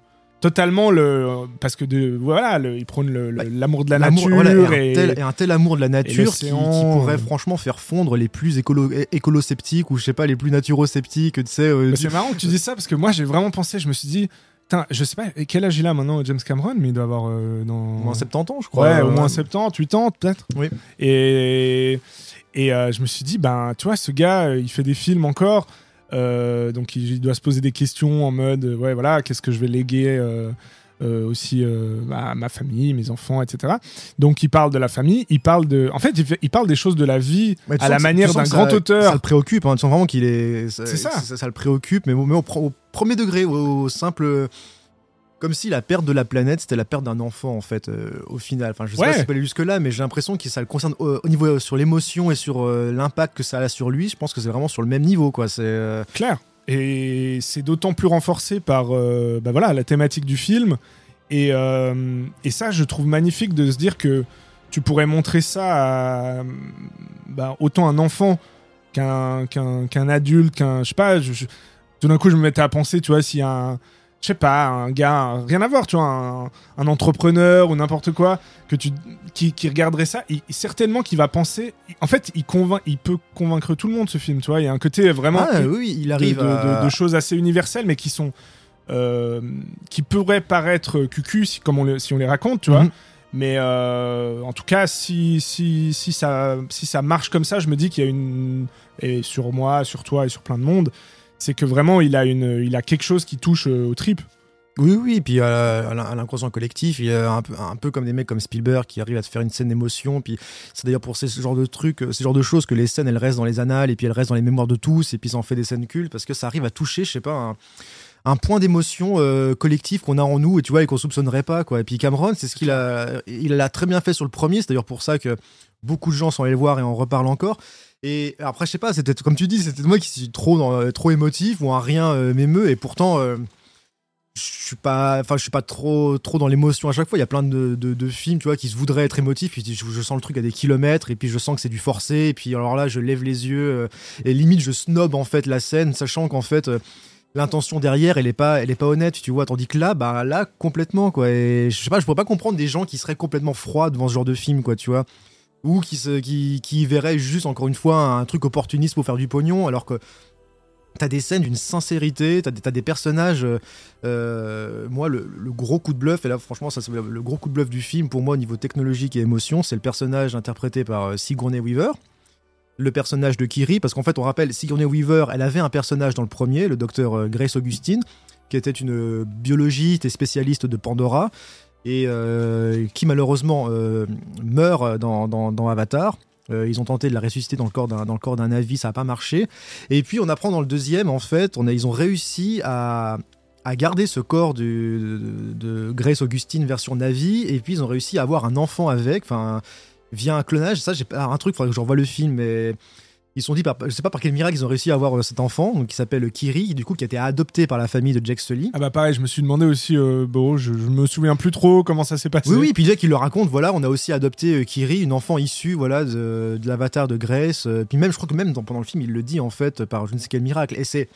totalement le parce que de voilà le- il prône Bah, l'amour de la nature voilà, et, un tel, et un tel amour de la nature qui, qui pourrait franchement faire fondre les plus écolo écolo-sceptiques ou je sais pas les plus naturo-sceptiques tu sais euh, c'est marrant que tu dis ça parce que moi j'ai vraiment pensé je me suis dit je sais pas quel âge il a maintenant, James Cameron, mais il doit avoir euh, dans. Au moins 70 ans, je crois. Ouais, au Euh, moins 70, 80 peut-être. Oui. Et, et euh, je me suis dit, ben, tu vois, ce gars, il fait des films encore. Euh, donc il, doit se poser des questions en mode, euh, ouais, voilà, qu'est-ce que je vais léguer euh, euh, aussi à ma famille, mes enfants, etc. Donc il parle de la famille, il parle de. En fait, il, fait- il parle des choses de la vie à la manière d'un grand ça- auteur. Ça le préoccupe, hein. tu sens vraiment qu'il est. C'est ça. ça. le préoccupe, mais, au- mais au, premier degré, au, au simple. Comme si la perte de la planète, c'était la perte d'un enfant, en fait, euh, au final. Enfin, je sais Ouais. pas si ça peut aller jusque-là, mais j'ai l'impression que ça le concerne au, au niveau euh, sur l'émotion et sur euh, l'impact que ça a sur lui. Je pense que c'est vraiment sur le même niveau, quoi. C'est. euh, Clair. Et c'est d'autant plus renforcé par euh, bah voilà, la thématique du film. Et, euh, et ça, je trouve magnifique de se dire que tu pourrais montrer ça à bah, autant un enfant qu'un qu'un adulte, qu'un. Je sais pas, je- je- tout d'un coup, je me mettais à penser, tu vois, s'il y a un. Je sais pas, un gars, rien à voir, tu vois, un, un entrepreneur ou n'importe quoi, que tu, qui, qui regarderait ça, il, certainement qu'il va penser. En fait, il, convainc, il peut convaincre tout le monde, ce film, tu vois. Il y a un côté vraiment Ah, oui, il arrive de- à- de- de choses assez universelles, mais qui sont. euh, qui pourraient paraître cucu si, comme on les- si on les raconte, tu vois. Mhm. Mais euh, en tout cas, si, si, si, ça, si ça marche comme ça, je me dis qu'il y a une. Et sur moi, sur toi et sur plein de monde, c'est que vraiment, il a, une, il a quelque chose qui touche euh, aux tripes. Oui, oui, puis euh, à l'in- à l'inconscient collectif, il un peu, un peu comme des mecs comme Spielberg qui arrivent à te faire une scène d'émotion. Puis c'est d'ailleurs pour ces, ce genre de trucs, euh, ces genres de choses que les scènes elles restent dans les annales et puis elles restent dans les mémoires de tous et puis ça en fait des scènes cultes parce que ça arrive à toucher, je sais pas, un, point d'émotion collectif qu'on a en nous et tu vois et qu'on soupçonnerait pas quoi. Et puis Cameron, c'est ce qu'il a, il l'a très bien fait sur le premier. C'est d'ailleurs pour ça que beaucoup de gens sont allés le voir et en reparlent encore. Et après, je sais pas, c'était comme tu dis, c'était moi qui suis trop, euh, trop émotif ou un rien euh, m'émeut. Et pourtant. euh, je suis pas enfin je suis pas trop trop dans l'émotion à chaque fois. Il y a plein de, films tu vois qui se voudraient être émotifs. Puis je, sens le truc à des kilomètres. Et puis je sens que c'est du forcé. Et puis alors là je lève les yeux et limite je snob en fait la scène sachant qu'en fait l'intention derrière elle est pas elle est pas honnête tu vois. Tandis que là bah là complètement quoi. Et je sais pas je pourrais pas comprendre des gens qui seraient complètement froids devant ce genre de film quoi tu vois ou qui qui, verraient juste encore une fois un truc opportuniste pour faire du pognon alors que T'as des scènes d'une sincérité, t'as des, des personnages. euh, euh, moi, le, le gros coup de bluff, et là, franchement, ça c'est le, gros coup de bluff du film pour moi au niveau technologique et émotion, c'est le personnage interprété par euh, Sigourney Weaver, le personnage de Kiri, parce qu'en fait, on rappelle, Sigourney Weaver, elle avait un personnage dans le premier, le docteur Grace Augustine, qui était une biologiste et spécialiste de Pandora, et euh, qui malheureusement euh, meurt dans, Avatar. Euh, ils ont tenté de la ressusciter dans le corps d'un dans le corps d'un ça n'a pas marché. Et puis on apprend dans le deuxième, en fait, ils ont réussi à, à garder ce corps de, Grace Augustine version Navi, et puis ils ont réussi à avoir un enfant avec, enfin via un clonage. Ça, j'ai un truc, faudrait que je revoie le film, mais ils se sont dit, par, je sais pas par quel miracle ils ont réussi à avoir euh, cet enfant, donc qui s'appelle Kiri, du coup qui a été adopté par la famille de Jack Sully. Ah bah pareil, je me suis demandé aussi, euh, bon, je, je me souviens plus trop comment ça s'est passé. Oui, oui, puis Jack il le raconte, voilà, on a aussi adopté euh, Kiri, une enfant issue voilà, de, de l'avatar de Grace. euh, puis même, je crois que même dans- pendant le film, il le dit en fait par je ne sais quel miracle. Et c'est.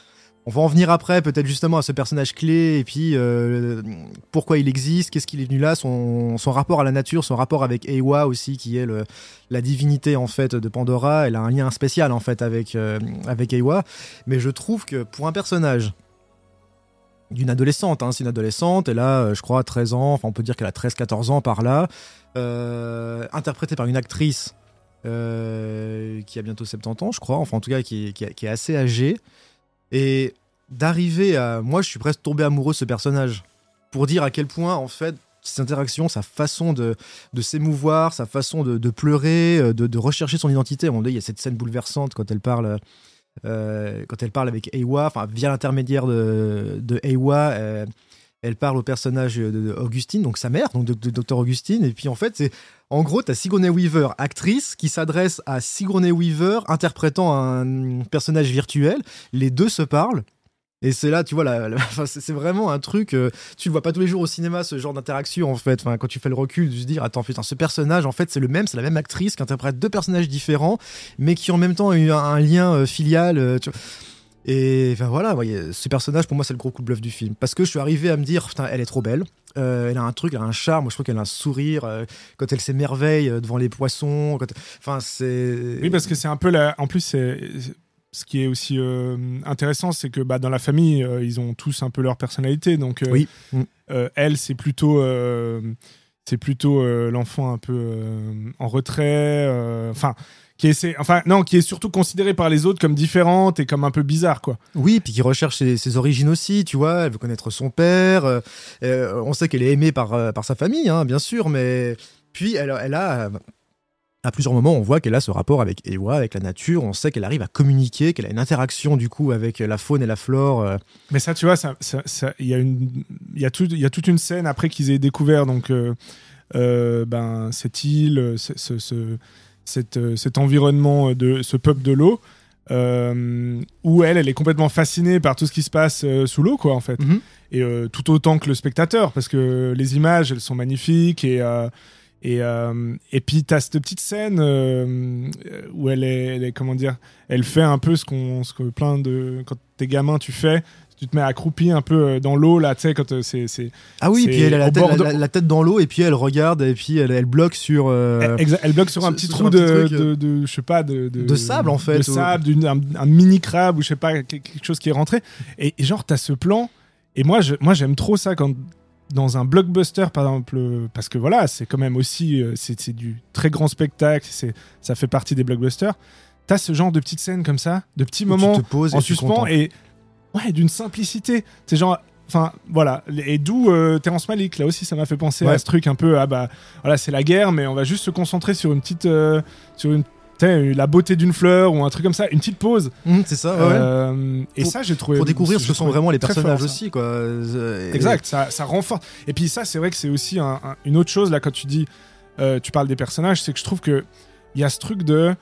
On va en venir après, peut-être justement à ce personnage clé, et puis euh, pourquoi il existe, qu'est-ce qu'il est venu là, son, rapport à la nature, son rapport avec Ewa aussi, qui est la divinité en fait de Pandora. Elle a un lien spécial en fait avec, euh, avec Ewa. Mais je trouve que pour un personnage d'une adolescente, hein, c'est une adolescente, elle a, euh, je crois, 13 ans, enfin on peut dire qu'elle a 13-14 ans par là, interprétée par une actrice qui a bientôt 70 ans, je crois, enfin en tout cas qui est assez âgée, et d'arriver à... Moi je suis presque tombé amoureux de ce personnage, pour dire à quel point en fait ses interactions, sa façon de, de s'émouvoir, sa façon de, pleurer, euh, de, rechercher son identité. Moment donné, il y a cette scène bouleversante quand elle parle, euh, quand elle parle avec Ewa, enfin via l'intermédiaire de, de Ewa, euh, elle parle au personnage de, de Augustine, donc sa mère, donc de, Dr Augustine. Et puis en fait, c'est en gros, t'as Sigourney Weaver, actrice, qui s'adresse à Sigourney Weaver, interprétant un personnage virtuel. Les deux se parlent. Et c'est là, tu vois, la, *laughs* c'est vraiment un truc. euh, tu le vois pas tous les jours au cinéma, ce genre d'interaction, en fait. Quand tu fais le recul, de se dire, attends, putain, ce personnage, en fait, c'est le même, c'est la même actrice qui interprète deux personnages différents, mais qui en même temps ont eu un, un lien euh, filial. euh, tu vois. Et enfin voilà, voyez, ce personnage, pour moi, c'est le gros coup de bluff du film. Parce que je suis arrivé à me dire, putain, elle est trop belle. Euh, elle a un truc, elle a un charme. Je trouve qu'elle a un sourire. euh, quand elle s'émerveille euh, devant les poissons. quand- Enfin, c'est. Oui, parce que c'est un peu la. En plus, c'est ce qui est aussi euh, intéressant, c'est que bah, dans la famille, euh, ils ont tous un peu leur personnalité. Donc, euh, Oui. Mm. elle, c'est plutôt, c'est plutôt l'enfant un peu en retrait. Enfin, qui essaie, enfin non, qui est surtout considérée par les autres comme différente et comme un peu bizarre, quoi. Oui, puis qui recherche ses, ses origines aussi, tu vois. Elle veut connaître son père. euh, euh, on sait qu'elle est aimée par, euh, par sa famille, hein, bien sûr, mais puis elle, elle a. À plusieurs moments, on voit qu'elle a ce rapport avec Ewa, avec la nature. On sait qu'elle arrive à communiquer, qu'elle a une interaction du coup avec la faune et la flore. Mais ça, tu vois, ça, ça- ça- il y a une, il y a tout, il y a toute une scène après qu'ils aient découvert donc euh, euh, ben cette île, ce, ce- ce- cette, euh, cet environnement de ce peuple de l'eau. euh, où elle, elle est complètement fascinée par tout ce qui se passe euh, sous l'eau, quoi, en fait. Mhm. Et euh, tout autant que le spectateur, parce que les images, elles sont magnifiques et euh, et euh, et puis t'as cette petite scène euh, où elle est, elle est comment dire, elle fait un peu ce qu'on, ce que plein de quand t'es gamin tu fais, tu te mets accroupi un peu euh, dans l'eau là, tu sais quand euh, c'est c'est Ah oui, puis elle a la tête, bord de- la- la tête dans l'eau et puis elle regarde et puis elle, elle bloque sur. euh, elle bloque sur un petit sur trou un de, de, de- je sais pas de, de, sable, en fait, de sable un, un mini crabe ou je sais pas quelque chose qui est rentré et, et genre t'as ce plan et moi je, moi j'aime trop ça quand dans un blockbuster par exemple parce que voilà c'est quand même aussi c'est du très grand spectacle c'est ça fait partie des blockbusters t'as ce genre de petites scènes comme ça de petits moments en suspens et ouais d'une simplicité c'est genre enfin voilà et d'où euh, Terrence Malick là aussi ça m'a fait penser Ouais. à ce truc un peu ah bah voilà c'est la guerre mais on va juste se concentrer sur une petite euh, sur une la beauté d'une fleur ou un truc comme ça une petite pause Hum, c'est ça, ouais. Euh, et Pour- ça j'ai trouvé Pour découvrir ce que sont vraiment les personnages fort, aussi, quoi. Et- Exact, ça, ça renforce. Et puis ça, c'est vrai que c'est aussi un- un- une autre chose là quand tu dis, tu parles des personnages, c'est que je trouve que il y a ce truc de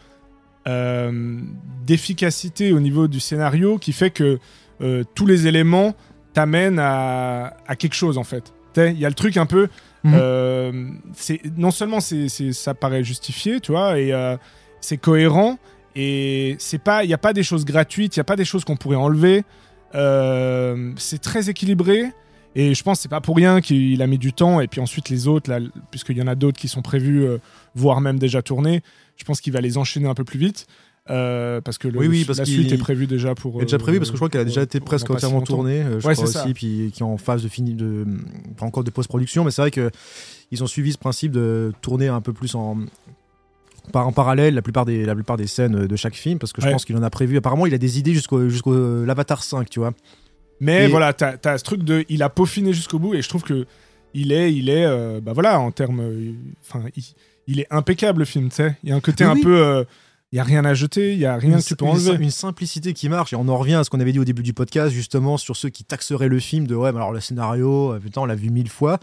d'efficacité au niveau du scénario qui fait que euh, tous les éléments t'amènent à, à quelque chose en fait. Il y a le truc un peu. Mhm. euh, c'est non seulement c'est ça paraît justifié, tu vois, et euh, c'est cohérent. Et c'est pas, il n'y a pas des choses gratuites, il n'y a pas des choses qu'on pourrait enlever. C'est très équilibré. Et je pense que c'est pas pour rien qu'il a mis du temps. Et puis ensuite, les autres, puisqu'il y en a d'autres qui sont prévus, euh, voire même déjà tournés, je pense qu'il va les enchaîner un peu plus vite. Euh, parce que le- Oui, oui, parce la suite est prévue déjà pour. Elle est déjà euh, prévu parce que je crois qu'elle a déjà pour- été presque entièrement tournée, euh, je Ouais, crois ça. aussi, puis qui est en phase de fini de, pas encore de post-production, mais c'est vrai que ils ont suivi ce principe de tourner un peu plus en par en parallèle la plupart des la plupart des scènes de chaque film parce que je Ouais. pense qu'il en a prévu. Apparemment, il a des idées jusqu'au jusqu'au euh, l'Avatar 5, tu vois. Mais Et- voilà, t'as as ce truc de, il a peaufiné jusqu'au bout et je trouve que il est, il est, euh, bah voilà, en termes, euh, enfin, il, il est impeccable le film, tu sais. Il y a un côté Oui, un oui. peu, euh, il y a rien à jeter, il y a rien une, que tu peux une- enlever. une simplicité qui marche et on en revient à ce qu'on avait dit au début du podcast justement sur ceux qui taxeraient le film de ouais mais alors le scénario euh, putain on l'a vu mille fois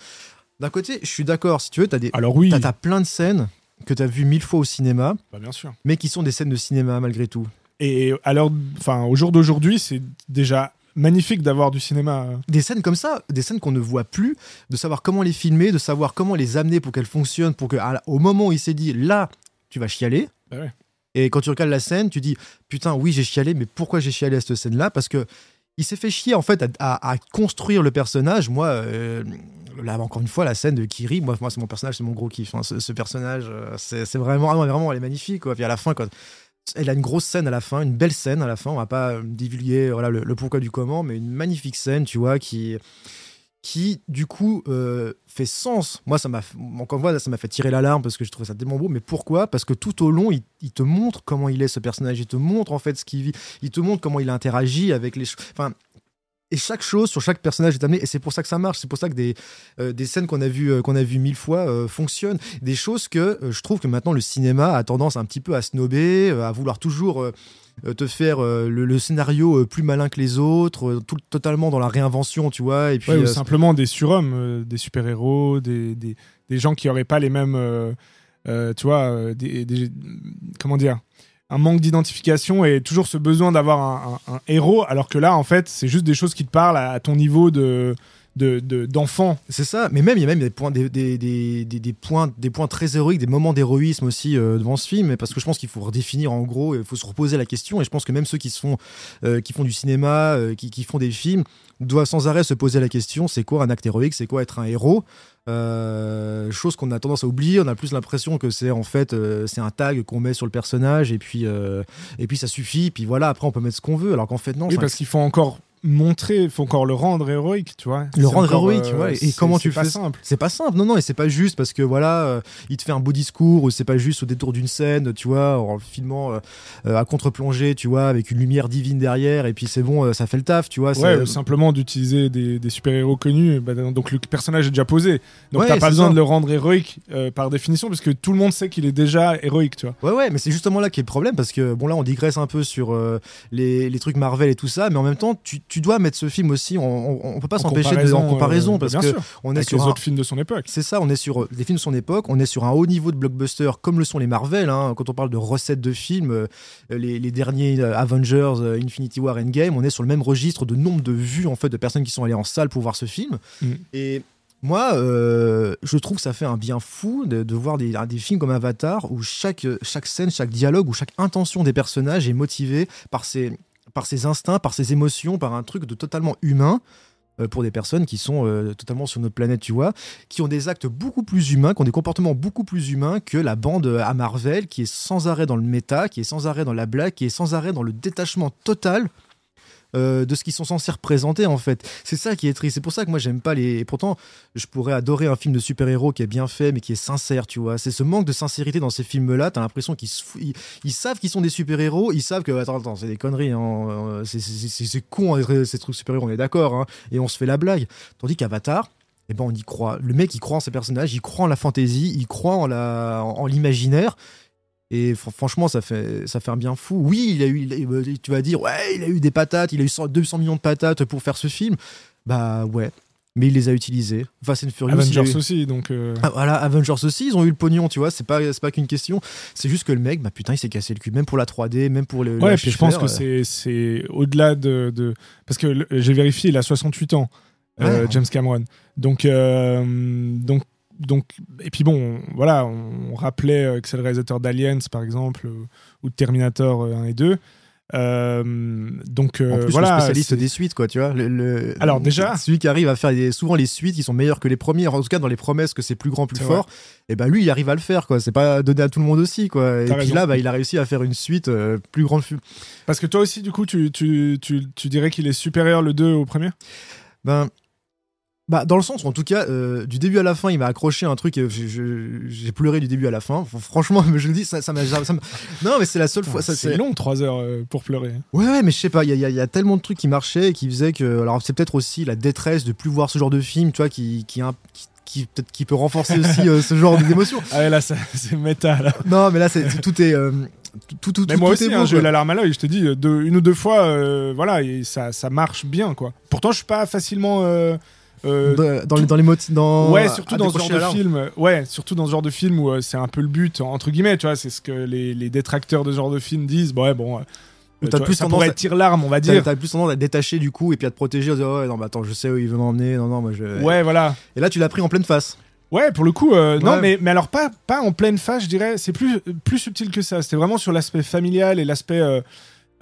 d'un côté je suis d'accord si tu veux t'as des Alors oui, t'as t'as plein de scènes que t'as vu mille fois au cinéma bah, bien sûr. mais qui sont des scènes de cinéma malgré tout Et alors, enfin, au jour d'aujourd'hui, c'est déjà magnifique d'avoir du cinéma. euh, des scènes comme ça, des scènes qu'on ne voit plus, de savoir comment les filmer, de savoir comment les amener pour qu'elles fonctionnent, pour que à- au moment où il s'est dit là, tu vas chialer. Bah ouais. Et quand tu regardes la scène, tu dis putain oui j'ai chialé, mais pourquoi j'ai chialé à cette scène-là? Parce que il s'est fait chier en fait à, construire le personnage. Moi, euh, là encore une fois la scène de Kiri, moi, c'est mon personnage, c'est mon gros kiff. hein. Ce, personnage, euh, c'est vraiment, vraiment, elle est magnifique. Quoi. Puis à la fin, elle a une grosse scène à la fin, une belle scène à la fin. On va pas divulguer voilà, le pourquoi du comment, mais une magnifique scène, tu vois, qui, qui du coup euh, fait sens. Moi, ça m'a, encore fois, ça m'a fait tirer l'alarme parce que je trouvais ça tellement beau. Mais pourquoi? Parce que tout au long, il, te montre comment il est ce personnage. Il te montre en fait ce qu'il vit. Il te montre comment il interagit avec les. Enfin. Et chaque chose sur chaque personnage est amenée, et c'est pour ça que ça marche. C'est pour ça que des, euh, des scènes qu'on a vues euh, qu'on a vu mille fois euh, fonctionnent. Des choses que euh, je trouve que maintenant le cinéma a tendance un petit peu à snober, à vouloir toujours te faire le, le scénario plus malin que les autres, tout, totalement dans la réinvention, tu vois. Et puis, Ouais, ou simplement des surhommes, des super-héros, des, des, des gens qui auraient pas les mêmes. tu vois, des, des- comment dire un manque d'identification et toujours ce besoin d'avoir un, héros, alors que là, en fait, c'est juste des choses qui te parlent à, ton niveau de de de- d'enfants. C'est ça, mais même il y a même des points, des, des, des, des- points, des points très héroïques, des moments d'héroïsme aussi euh, devant ce film, parce que je pense qu'il faut redéfinir en gros, il faut se reposer la question, et je pense que même ceux qui euh, qui font du cinéma, euh, qui, qui font des films, doivent sans arrêt se poser la question, c'est quoi un acte héroïque, c'est quoi être un héros? Euh, chose qu'on a tendance à oublier, on a plus l'impression que c'est en fait euh, c'est un tag qu'on met sur le personnage et puis euh, et puis ça suffit, puis voilà après on peut mettre ce qu'on veut, alors qu'en fait non. Oui, parce qu'il faut encore montrer, il faut encore le rendre héroïque, tu vois. Le rendre encore, héroïque, ouais. Et comment c'est tu pas fais simple. C'est pas simple, non, non, et c'est pas juste parce que voilà, euh, il te fait un beau discours ou c'est pas juste au détour d'une scène, tu vois, en filmant euh, euh, à contre-plongée, tu vois, avec une lumière divine derrière, et puis c'est bon, euh, ça fait le taf, tu vois. Ouais, euh, simplement d'utiliser des, des super-héros connus, bah, donc le personnage est déjà posé. Donc Ouais, t'as pas besoin ça. de le rendre héroïque euh, par définition, parce que tout le monde sait qu'il est déjà héroïque, tu vois. Ouais, ouais, mais c'est justement là qui est le problème parce que bon, là, on digresse un peu sur euh, les, les trucs Marvel et tout ça, mais en même temps, tu, tu dois mettre ce film aussi, on, on peut pas s'empêcher de en comparaison, euh, parce que sûr, on est avec sur les un, autres films de son époque. C'est ça, on est sur euh, des films de son époque, on est sur un haut niveau de blockbuster comme le sont les Marvel. hein. Quand on parle de recettes de films, euh, les, les derniers euh, Avengers, euh, Infinity War, Endgame, on est sur le même registre de nombre de vues en fait de personnes qui sont allées en salle pour voir ce film. Mm. Et moi, euh, je trouve que ça fait un bien fou de, de voir des, des films comme Avatar où chaque, chaque scène, chaque dialogue, où chaque intention des personnages est motivée par ses, par ses instincts, par ses émotions, par un truc de totalement humain euh, pour des personnes qui sont euh, totalement sur notre planète, tu vois, qui ont des actes beaucoup plus humains, qui ont des comportements beaucoup plus humains que la bande à Marvel, qui est sans arrêt dans le méta, qui est sans arrêt dans la blague, qui est sans arrêt dans le détachement total euh, de ce qu'ils sont censés représenter en fait. C'est ça qui est triste. C'est pour ça que moi j'aime pas les. Et pourtant, je pourrais adorer un film de super-héros qui est bien fait mais qui est sincère, tu vois. C'est ce manque de sincérité dans ces films-là. T'as l'impression qu'ils ils, savent qu'ils sont des super-héros, ils savent que attends attends c'est des conneries, hein. Euh, c'est- con hein, ces trucs super-héros, on est d'accord, hein. et on se fait la blague. Tandis qu'Avatar. Eh ben on y croit. Le mec, il croit en ses personnages, il croit en la fantaisie, il croit en la, l'imaginaire. Et fr- franchement, ça fait, ça fait un bien fou. Oui, il a eu, il a- tu vas dire, ouais, il a eu des patates, il a eu 100 200 millions de patates pour faire ce film. Bah ouais, mais il les a utilisées. Fast and Furious, Avengers eu- aussi, donc. euh, Ah, voilà, Avengers aussi, ils ont eu le pognon, tu vois. C'est pas, pas qu'une question. C'est juste que le mec, bah putain, il s'est cassé le cul, même pour la 3D, même pour le. Ouais, puis je pense que euh. c'est au-delà de, de- parce que j'ai vérifié, il a 68 ans, euh. James Cameron. Donc euh, donc donc et puis bon, voilà, on, rappelait euh, que c'est le réalisateur d'Aliens par exemple euh, ou de Terminator euh, 1 et 2. Euh, donc euh, En plus, voilà, le spécialiste des suites, quoi, tu vois. Le, le- Alors, déjà- celui qui arrive à faire des- souvent les suites qui sont meilleures que les premières, en tout cas dans les promesses que c'est plus grand, plus fort. Et ben lui, il arrive à le faire, quoi. C'est pas donné à tout le monde aussi, quoi. Et puis là, bah, il a réussi à faire une suite euh, plus grande. parce que toi aussi du coup tu, tu, tu, tu dirais qu'il est supérieur le 2 au premier? Ben. Bah, dans le sens en tout cas, euh, du début à la fin, il m'a accroché un truc. J'ai pleuré du début à la fin. Franchement, *laughs* je le dis, ça, ça m'a. *laughs* Non, mais c'est la seule fois. C'est long 3 heures euh, pour pleurer. Ouais, ouais, mais je sais pas, il y, y y a tellement de trucs qui marchaient et qui faisaient que. Alors, c'est peut-être aussi la détresse de plus voir ce genre de film, tu vois, qui, qui, qui, qui- peut-être qui peut renforcer aussi euh, ce genre d'émotion. *laughs* Ah ouais, là c'est méta là. Non, mais là, c'est tout est. euh, tout, tout, Mais tout- moi tout aussi, hein, j'ai l'alarme à l'œil, je te dis, deux- une ou deux fois, euh, voilà, et ça, ça marche bien, quoi. Pourtant, je suis pas facilement. Euh, euh, Dans, dans les, dans les mots. Dans, ouais, surtout à dans ce genre de l'alarme. film. euh, Ouais, surtout dans ce genre de film où euh, c'est un peu le but, entre guillemets, tu vois, c'est ce que les, les détracteurs de ce genre de film disent. Bon, ouais, bon. euh, t'as vois, plus ça tendance pourrait à- être tire-larme, on va dire. t'as plus tendance à te détacher du coup et puis à te protéger en disant ouais non mais attends je sais où il veut m'emmener non non moi je Ouais, voilà. et là tu l'as pris en pleine face Ouais, pour le coup, euh, non, mais, mais alors pas, pas en pleine face, je dirais. C'est plus, plus subtil que ça. C'était vraiment sur l'aspect familial et l'aspect euh,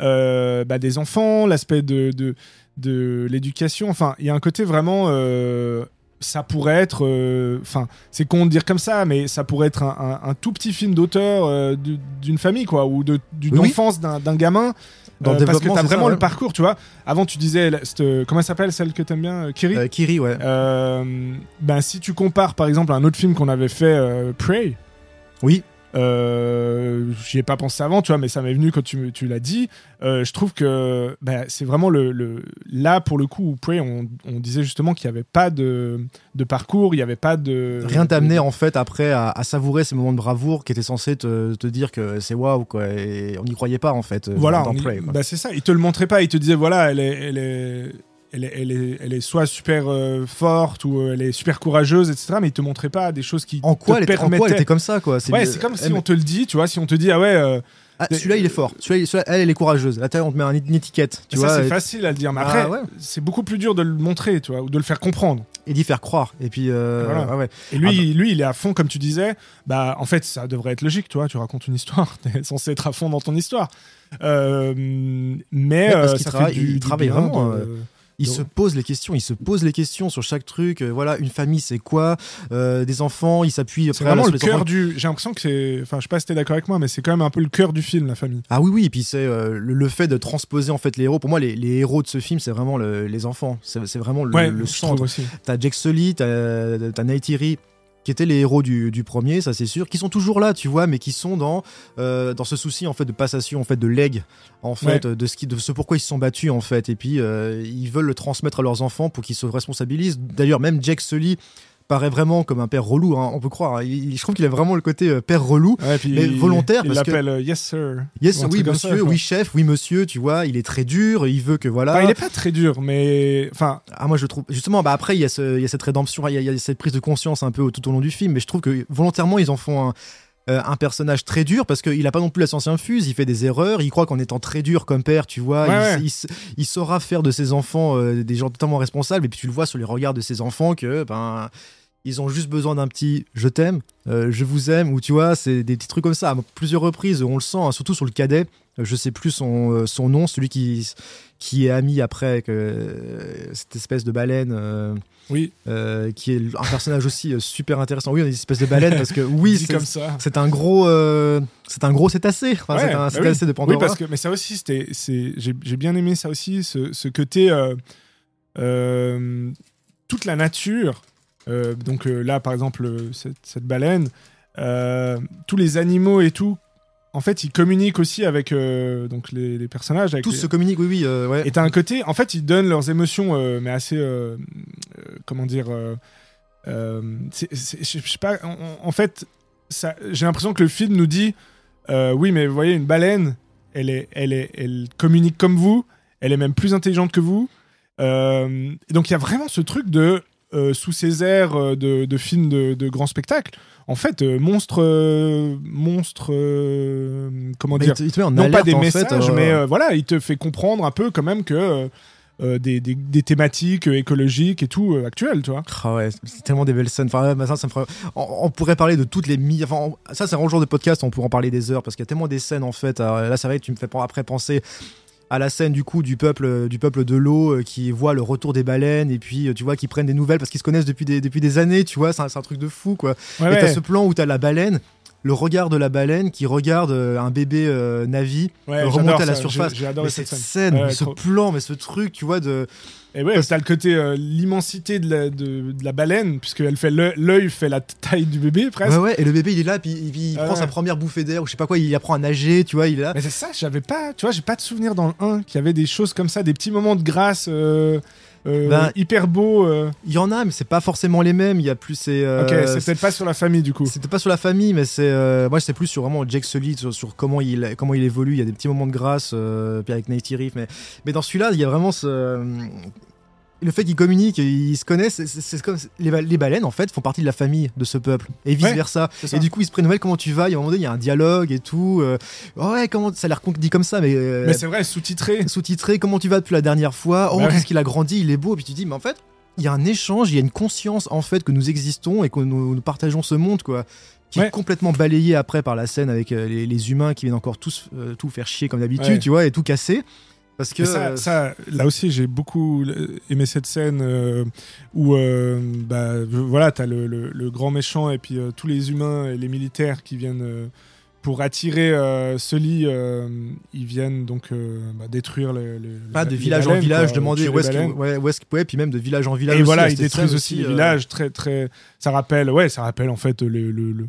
euh, bah, des enfants, l'aspect de, de, de l'éducation. Enfin, il y a un côté vraiment. euh, ça pourrait être. euh, Enfin, c'est con de dire comme ça, mais ça pourrait être un, un- un tout petit film d'auteur euh, du- d'une famille, quoi, ou d'une Oui. enfance d'un gamin. Dans le parce que t'as vraiment ça, le parcours, tu vois. Avant, tu disais, cette- comment elle s'appelle celle que t'aimes bien, Kiri? Kiri ouais ben, si tu compares par exemple à un autre film qu'on avait fait, Prey, oui euh, j'y ai pas pensé avant, tu vois, mais ça m'est venu quand tu, tu l'as dit. Euh, je trouve que ben, c'est vraiment le, le- là pour le coup où Prey, on, on disait justement qu'il n'y avait pas de, de parcours, il n'y avait pas de rien t'amener en fait après à, à savourer ces moments de bravoure qui étaient censés te, te dire que c'est waouh quoi et on n'y croyait pas en fait euh, Voilà, dans Prey, bah, c'est ça. Il te le montrait pas. Il te disait voilà, elle est, elle est, elle est, elle est, elle est soit super euh, forte ou euh, elle est super courageuse, etc. Mais il te montrait pas des choses qui en quoi te elle était, en quoi elle était comme ça quoi? Ouais, c'est comme si on te le dit, tu vois, si on te dit, ah ouais, euh, Ah, celui-là, il est fort. Celui-là, elle, elle est courageuse. Là, on te met un- une étiquette, tu vois, ça, c'est et- facile à le dire. Mais Ah, après, ouais. c'est beaucoup plus dur de le montrer, tu vois, ou de le faire comprendre. et d'y faire croire. Et puis, euh, Voilà. ouais, ouais. Et lui, Ah bah. lui, il est à fond, comme tu disais. Bah, en fait, ça devrait être logique, tu vois. Tu racontes une histoire, *laughs* t'es censé être à fond dans ton histoire. Euh, mais parce euh, ça travaille- fait du, il du travaille bien vraiment, Il Donc- se pose les questions, il se pose les questions sur chaque truc. euh, voilà, une famille, c'est quoi Euh, Des enfants, il s'appuie C'est vraiment sur le cœur du. J'ai l'impression que c'est. Enfin, je sais pas si t'es d'accord avec moi, mais c'est quand même un peu le cœur du film, la famille. Ah oui, oui, et puis c'est euh, le, fait de transposer en fait les héros. Pour moi, les, les héros de ce film, c'est vraiment le- les enfants. C'est vraiment le, ouais, le centre. aussi. T'as Jack Sully, t'as t'as Neytiri, qui étaient les héros du, du premier, ça c'est sûr, qui sont toujours là, tu vois, mais qui sont dans euh, dans ce souci en fait de passation, en fait de legs, en fait de ce qui, de ce pourquoi ils se sont battus en fait, et puis euh, ils veulent le transmettre à leurs enfants pour qu'ils se responsabilisent. D'ailleurs, même Jack Sully paraît vraiment comme un père relou, hein, on peut croire. Il- je trouve qu'il a vraiment le côté euh, père relou. Ouais, puis Mais il- volontaire, Il parce que- l'appelle euh, Yes Sir. Yes, oui ça, monsieur, oui chef, oui monsieur, tu vois, il est très dur, il veut que voilà. Enfin, il est pas très dur, mais. Enfin, Ah moi je trouve justement bah après il y, a ce- il y a cette rédemption il y, a- il y a cette prise de conscience un peu tout au long du film mais je trouve que volontairement ils en font un, euh, un personnage très dur parce qu'il a pas non plus la science infuse il fait des erreurs il croit qu'en étant très dur comme père tu vois Ouais, il, ouais. il s- il saura faire de ses enfants euh, des gens totalement responsables et puis tu le vois sur les regards de ses enfants que ben ils ont juste besoin d'un petit je t'aime, euh, je vous aime, ou tu vois, c'est des petits trucs comme ça. À plusieurs reprises, on le sent, hein, surtout sur le cadet. Euh, Je sais plus son, euh, son nom, celui qui, qui est ami après avec euh, cette espèce de baleine. euh, oui, euh, qui est un personnage aussi super intéressant. Oui, on est une espèce de baleine parce que *laughs* oui, c'est- comme ça. c'est un gros, c'est un gros cétacé. Enfin, Ouais, c'est un bah cétacé oui. de Pandora. Oui, parce que mais ça aussi, c'était, c'est, j'ai, bien aimé ça aussi, ce, ce côté toute la nature. donc là, par exemple, cette, cette baleine, tous les animaux et tout. En fait, ils communiquent aussi avec euh, donc les, les personnages. Avec Tous les- se communiquent, oui, oui, euh, ouais. Et t'as un côté, en fait, ils donnent leurs émotions, euh, mais assez, comment dire, je sais pas, en, fait, j'ai l'impression que le film nous dit, oui, mais vous voyez, une baleine, elle, est, elle, est, elle communique comme vous, elle est même plus intelligente que vous. Donc il y a vraiment ce truc de, euh, sous ces airs euh, de, de films de, de grands spectacles, en fait, euh, monstre, euh, monstre, comment Mais dire, il te, il te met en non pas des en messages, fait, mais voilà, il te fait comprendre un peu quand même que euh, des, des- des thématiques euh, écologiques et tout euh, actuelles, tu vois. Ah ouais, c'est tellement des belles scènes. Enfin, ouais, bah ça, ça me ferait- on, on pourrait parler de toutes les mi. Enfin, on- ça, c'est un genre de podcast. On pourrait en parler des heures parce qu'il y a tellement des scènes en fait. Là, c'est vrai tu me fais après penser à la scène du coup du peuple du peuple de l'eau euh, qui voit le retour des baleines et puis euh, tu vois qui prennent des nouvelles parce qu'ils se connaissent depuis des depuis des années. Tu vois, c'est un, truc de fou quoi. Ouais, et ouais. t'as ce plan où t'as la baleine. Le regard de la baleine qui regarde euh, un bébé euh, navi Ouais, remonter à la surface. Mais cette scène. scène, Ouais, ce plan, mais ce truc, tu vois, de, Et ouais, t'as le côté euh, l'immensité de la, de, de la baleine, puisqu'elle fait l'œil fait la taille du bébé presque. Ouais, ouais, et le bébé il est là, puis il, puis il Ouais, prend sa première bouffée d'air, ou je sais pas quoi, il apprend à nager, tu vois, il est là. Mais c'est ça, j'avais pas, tu vois, j'ai pas de souvenir dans le 1 qu'il y avait des choses comme ça, des petits moments de grâce euh, euh, Ben, hyper beaux. euh. Il y en a, mais c'est pas forcément les mêmes, il y a plus ces. euh, ok, c'est peut-être pas sur la famille du coup. C'était pas sur la famille, mais c'est. euh, moi, c'est plus sur vraiment Jake Sully, sur, sur comment, il, comment il évolue. Il y a des petits moments de grâce, euh, puis avec Nate Reef. Mais, mais dans celui-là, il y a vraiment ce. Le fait qu'ils communiquent, ils se connaissent, c'est- comme les, ba- les baleines en fait font partie de la famille de ce peuple et vice versa. Et du coup ils se prennent nouvelles comment tu vas? Et à un moment donné il y a un dialogue et tout. euh, ouais comment ça a l'air dit comme ça mais, euh, Mais c'est vrai, sous-titré. sous-titré comment tu vas depuis la dernière fois? Oh Ouais, qu'est-ce qu'il a grandi, il est beau. Et puis tu dis mais en fait il y a un échange, il y a une conscience en fait que nous existons et que nous, nous partageons ce monde quoi. Qui Ouais. est complètement balayé après par la scène avec euh, les, les humains qui viennent encore tous euh, tout faire chier comme d'habitude, Ouais. tu vois, et tout casser. Parce que ça, euh, ça, là aussi, j'ai beaucoup aimé cette scène euh, où, euh, bah, voilà, t'as le, le, le grand méchant et puis euh, tous les humains et les militaires qui viennent pour attirer ce lit. ils viennent donc bah, détruire le, le- pas de village en village, quoi, demander où est-ce qu'il baleines. ouais, où est-ce qu'il- ouais, puis même de village en village. Et aussi, voilà, là, ils détruisent aussi les villages. Très, très. Ça rappelle, ouais, ça rappelle en fait le-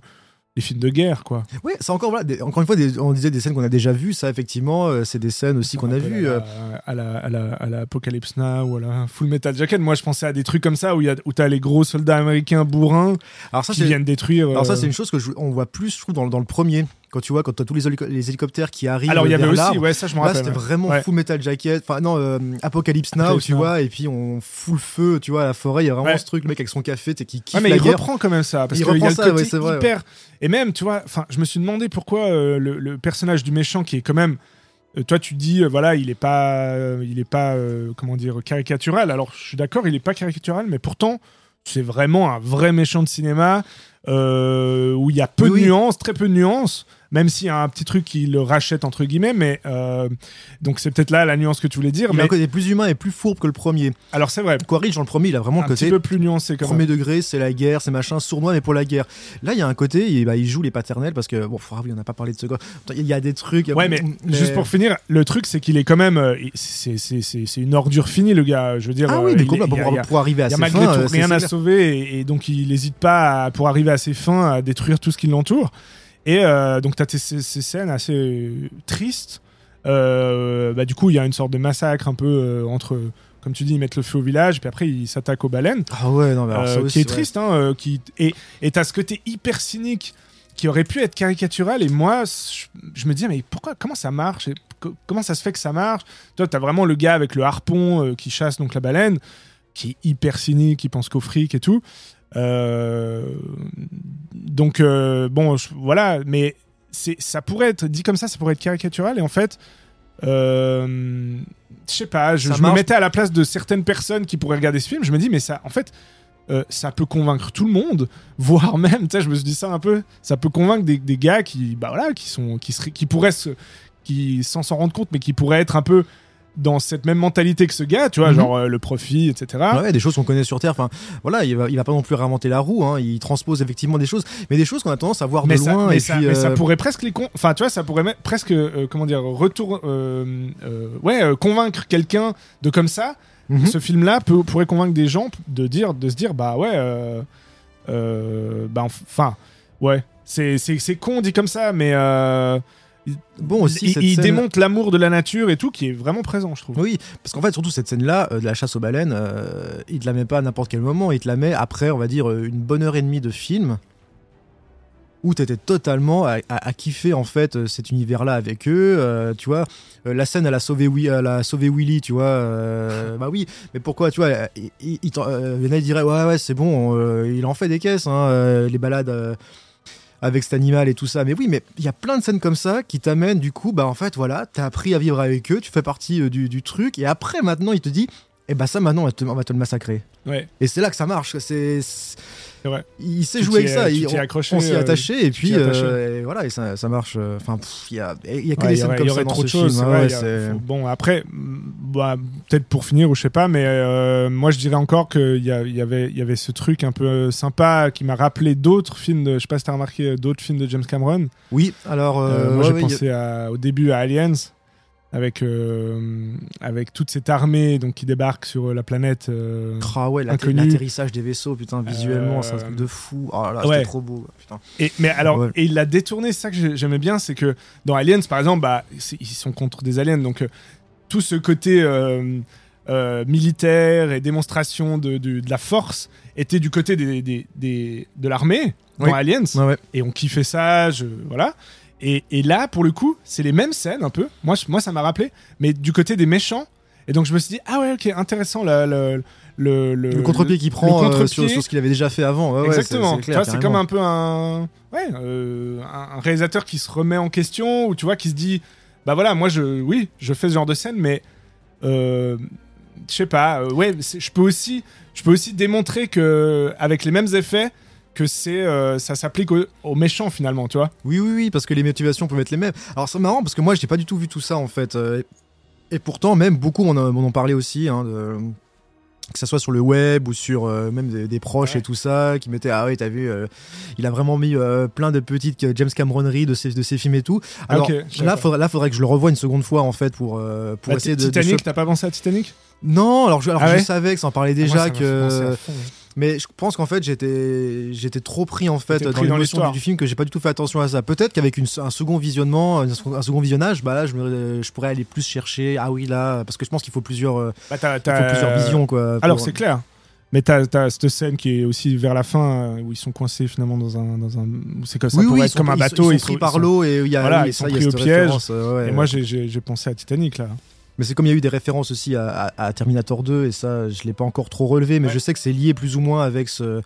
les films de guerre, quoi. Ouais, c'est encore voilà, des- encore une fois, des- on disait des scènes qu'on a déjà vues. Ça, effectivement, euh, c'est des scènes aussi qu'on a vues. à euh, la- à la, à la, à la Apocalypse Now ou à la Full Metal Jacket. Moi, je pensais à des trucs comme ça où, y a- où t'as les gros soldats américains bourrins Alors ça, qui viennent détruire. alors ça, euh, c'est une chose que je- on voit plus, je trouve, dans, dans le premier. Quand tu vois quand t'as tous les, hélico- les hélicoptères qui arrivent Alors il y avait aussi, ouais, ça je me Là, rappelle. c'était ouais. vraiment Ouais. full metal jacket. Enfin, non, euh, Apocalypse Now, Apocalypse tu Now. vois, et puis on fout le feu, tu vois, à la forêt. Il y a vraiment ce truc, le mec avec son café, t'es qui kiffe mais la il guerre. reprend quand même ça parce Il qu'il y a reprend le ça, côté c'est vrai, hyper et même tu vois enfin je me suis demandé pourquoi euh, le, le personnage du méchant qui est quand même euh, toi tu dis euh, voilà il est pas euh, il est pas euh, comment dire caricatural alors je suis d'accord il est pas caricatural mais pourtant c'est vraiment un vrai méchant de cinéma où il y a peu Oui, de oui. nuances très peu de nuances même s'il y a un petit truc qui le rachète entre guillemets mais euh, donc c'est peut-être là la nuance que tu voulais dire Il a mais un côté plus humain et plus fourbe que le premier. alors c'est vrai Quaritch, dans le premier, il a vraiment un le petit côté peu plus nuancé quand même premier degré, c'est la guerre, c'est machin, sournois, mais pour la guerre. Là, il y a un côté, il, bah, il joue les paternels parce que, bon, ah on n'a pas parlé de ce gars. Il y a des trucs. a- Ouais, mais, juste pour finir, le truc, c'est qu'il est quand même. euh, c'est- une ordure finie, le gars. Je veux dire. Ah euh, oui, mais il a- pour, a- arriver à a ses malgré fins, tout rien à clair. sauver et, et donc il n'hésite pas, à- pour arriver à ses fins, à détruire tout ce qui l'entoure. Et euh, donc, tu as ces, ces scènes assez tristes. Euh, bah, du coup, il y a une sorte de massacre un peu euh, entre. Comme tu dis, ils mettent le feu au village, puis après, ils s'attaquent aux baleines. Ah ouais, non, mais alors ça aussi, qui est ouais. triste, hein, euh, qui et t'as ce côté hyper cynique qui aurait pu être caricatural et moi je, je me dis mais pourquoi comment ça marche et co- comment ça se fait que ça marche? Toi t'as vraiment le gars avec le harpon euh, qui chasse donc la baleine qui est hyper cynique qui pense qu'au fric et tout donc euh, bon voilà mais c'est ça pourrait être dit comme ça ça pourrait être caricatural et en fait euh, je sais pas, je, me mettais à la place de certaines personnes qui pourraient regarder ce film. Je me dis, mais ça, en fait, euh, ça peut convaincre tout le monde, *laughs* voire même, tu sais, je me suis dit ça un peu, ça peut convaincre des, des gars qui, bah voilà, qui sont, qui seraient, qui pourraient se, qui sans s'en rendre compte, mais qui pourraient être un peu dans cette même mentalité que ce gars, tu vois, Mhm. genre euh, le profit, etc. Ouais, des choses qu'on connaît sur Terre. Enfin, voilà, il va, il va pas non plus réinventer la roue. Hein. Il transpose effectivement des choses, mais des choses qu'on a tendance à voir mais de ça, loin. mais et ça- puis, mais ça euh, pourrait presque les con... enfin tu vois ça pourrait même presque euh, comment dire retour ouais convaincre quelqu'un de comme ça mhm. ce film là peut, pourrait convaincre des gens de dire de se dire bah ouais bah enfin ouais c'est con dit comme ça mais Bon aussi, il, cette il scène- démontre l'amour de la nature et tout qui est vraiment présent je trouve. Oui, parce qu'en fait, surtout cette scène-là, euh, de la chasse aux baleines, euh, il te la met pas à n'importe quel moment, il te la met après, on va dire, euh, une bonne heure et demie de film, où t'étais totalement à, à- à kiffer, en fait, euh, cet univers-là avec eux, euh, tu vois, la scène, elle a sauvé, elle a sauvé Willy, tu vois, euh, bah oui, mais pourquoi, tu vois, il, il, il t'en- il y en a, ils diraient, ouais, ouais, c'est bon, il en fait des caisses, hein, les balades... avec cet animal et tout ça. Mais oui, mais il y a plein de scènes comme ça qui t'amènent du coup, bah en fait, voilà, t'as appris à vivre avec eux, tu fais partie euh, du, truc, et après, maintenant, il te dit, eh bah ça, maintenant, va te, on va te le massacrer. Ouais Et c'est là que ça marche. C'est, vrai. Il jouer t'y avec ça. il- accroché, on s'y est euh, attaché, et puis attaché. euh, et voilà, et ça, ça marche. euh, Enfin, il y a, y a que Ouais, des y scènes aurait, comme y ça dans trop de ce choses. film. hein, ouais, y faut- bon, après, mm, bah, peut-être pour finir, ou je sais pas, mais euh, moi je dirais encore qu'il y, y, avait, il y avait ce truc un peu sympa qui m'a rappelé d'autres films, de, je sais pas si t'as remarqué, d'autres films de James Cameron. Oui, alors Euh, moi j'ai y pensé à- au début à Aliens. Avec, euh, avec toute cette armée donc, qui débarque sur euh, la planète. euh, Ah ouais, l'atterrissage des vaisseaux, putain, visuellement, c'est un Euh, truc de fou. Oh là là, ouais. c'était trop beau, putain. Et, mais alors, Ouais. et il l'a détourné, c'est ça que j'ai- j'aimais bien, c'est que dans Aliens, par exemple, bah, ils sont contre des aliens, donc euh, tout ce côté euh, euh, militaire et démonstration de, de- de la force était du côté des, des- des- de l'armée dans Oui. Aliens, ouais. et on kiffait ça, je, voilà. Et, et là, pour le coup, c'est les mêmes scènes un peu. Moi, je- moi ça m'a rappelé, mais du côté des méchants. Et donc je me suis dit, ah ouais, ok, intéressant le, le, le, le- Le contre-pied qu'il prend euh, contre-pied. sur, sur ce qu'il avait déjà fait avant. Ouais, ouais, c'est- Exactement. c'est tu clair, vois, c'est comme un peu un, ouais, euh, un un réalisateur qui se remet en question ou tu vois qui se dit, bah voilà, moi je, oui, je fais ce genre de scène, mais euh, je sais pas, euh, ouais, je peux aussi, je peux aussi démontrer que avec les mêmes effets que c'est, euh, ça s'applique aux, aux méchants finalement, tu vois. Oui, oui, oui, parce que les motivations peuvent être les mêmes. Alors c'est marrant parce que moi, j'ai pas du tout vu tout ça en fait. euh, Et pourtant, même beaucoup m'en ont m'en ont parlé aussi. hein, de- Que ça soit sur le web ou sur euh, même des, des proches Ouais. et tout ça, qui mettaient Ah oui, t'as vu, euh, il a vraiment mis plein de petites James Cameronneries de ses, de ses films et tout. Alors ok, je savais là, faudrait, là, faudrait que je le revoie une seconde fois en fait pour, pour Bah, essayer de. Titanic, t'as pas pensé à Titanic? Non, alors je, alors Ah je savais que ça en parlait Ah, moi, déjà, que. Mais je pense qu'en fait, j'étais, j'étais trop pris en fait dans l'émotion du, film que j'ai pas du tout fait attention à ça. Peut-être qu'avec un second visionnement, un, second visionnage, bah là, je, me- je pourrais aller plus chercher. Ah oui, là, parce que je pense qu'il faut plusieurs, euh, Bah, il faut plusieurs visions quoi. Alors pour- c'est clair. Mais t'as as cette scène qui est aussi vers la fin euh, où ils sont coincés finalement dans un. Dans un c'est comme ça Oui, pourrait oui, être comme un ils sont- bateau. Ils sont pris par l'eau et il y a, Voilà, oui, ils ça, sont il y a pris au piège. euh, ouais, Et ouais. moi, j'ai pensé à Titanic là. Mais c'est comme il y a eu des références aussi à, à- à Terminator 2 et ça, je l'ai pas encore trop relevé, mais Ouais. je sais que c'est lié plus ou moins avec ce, euh,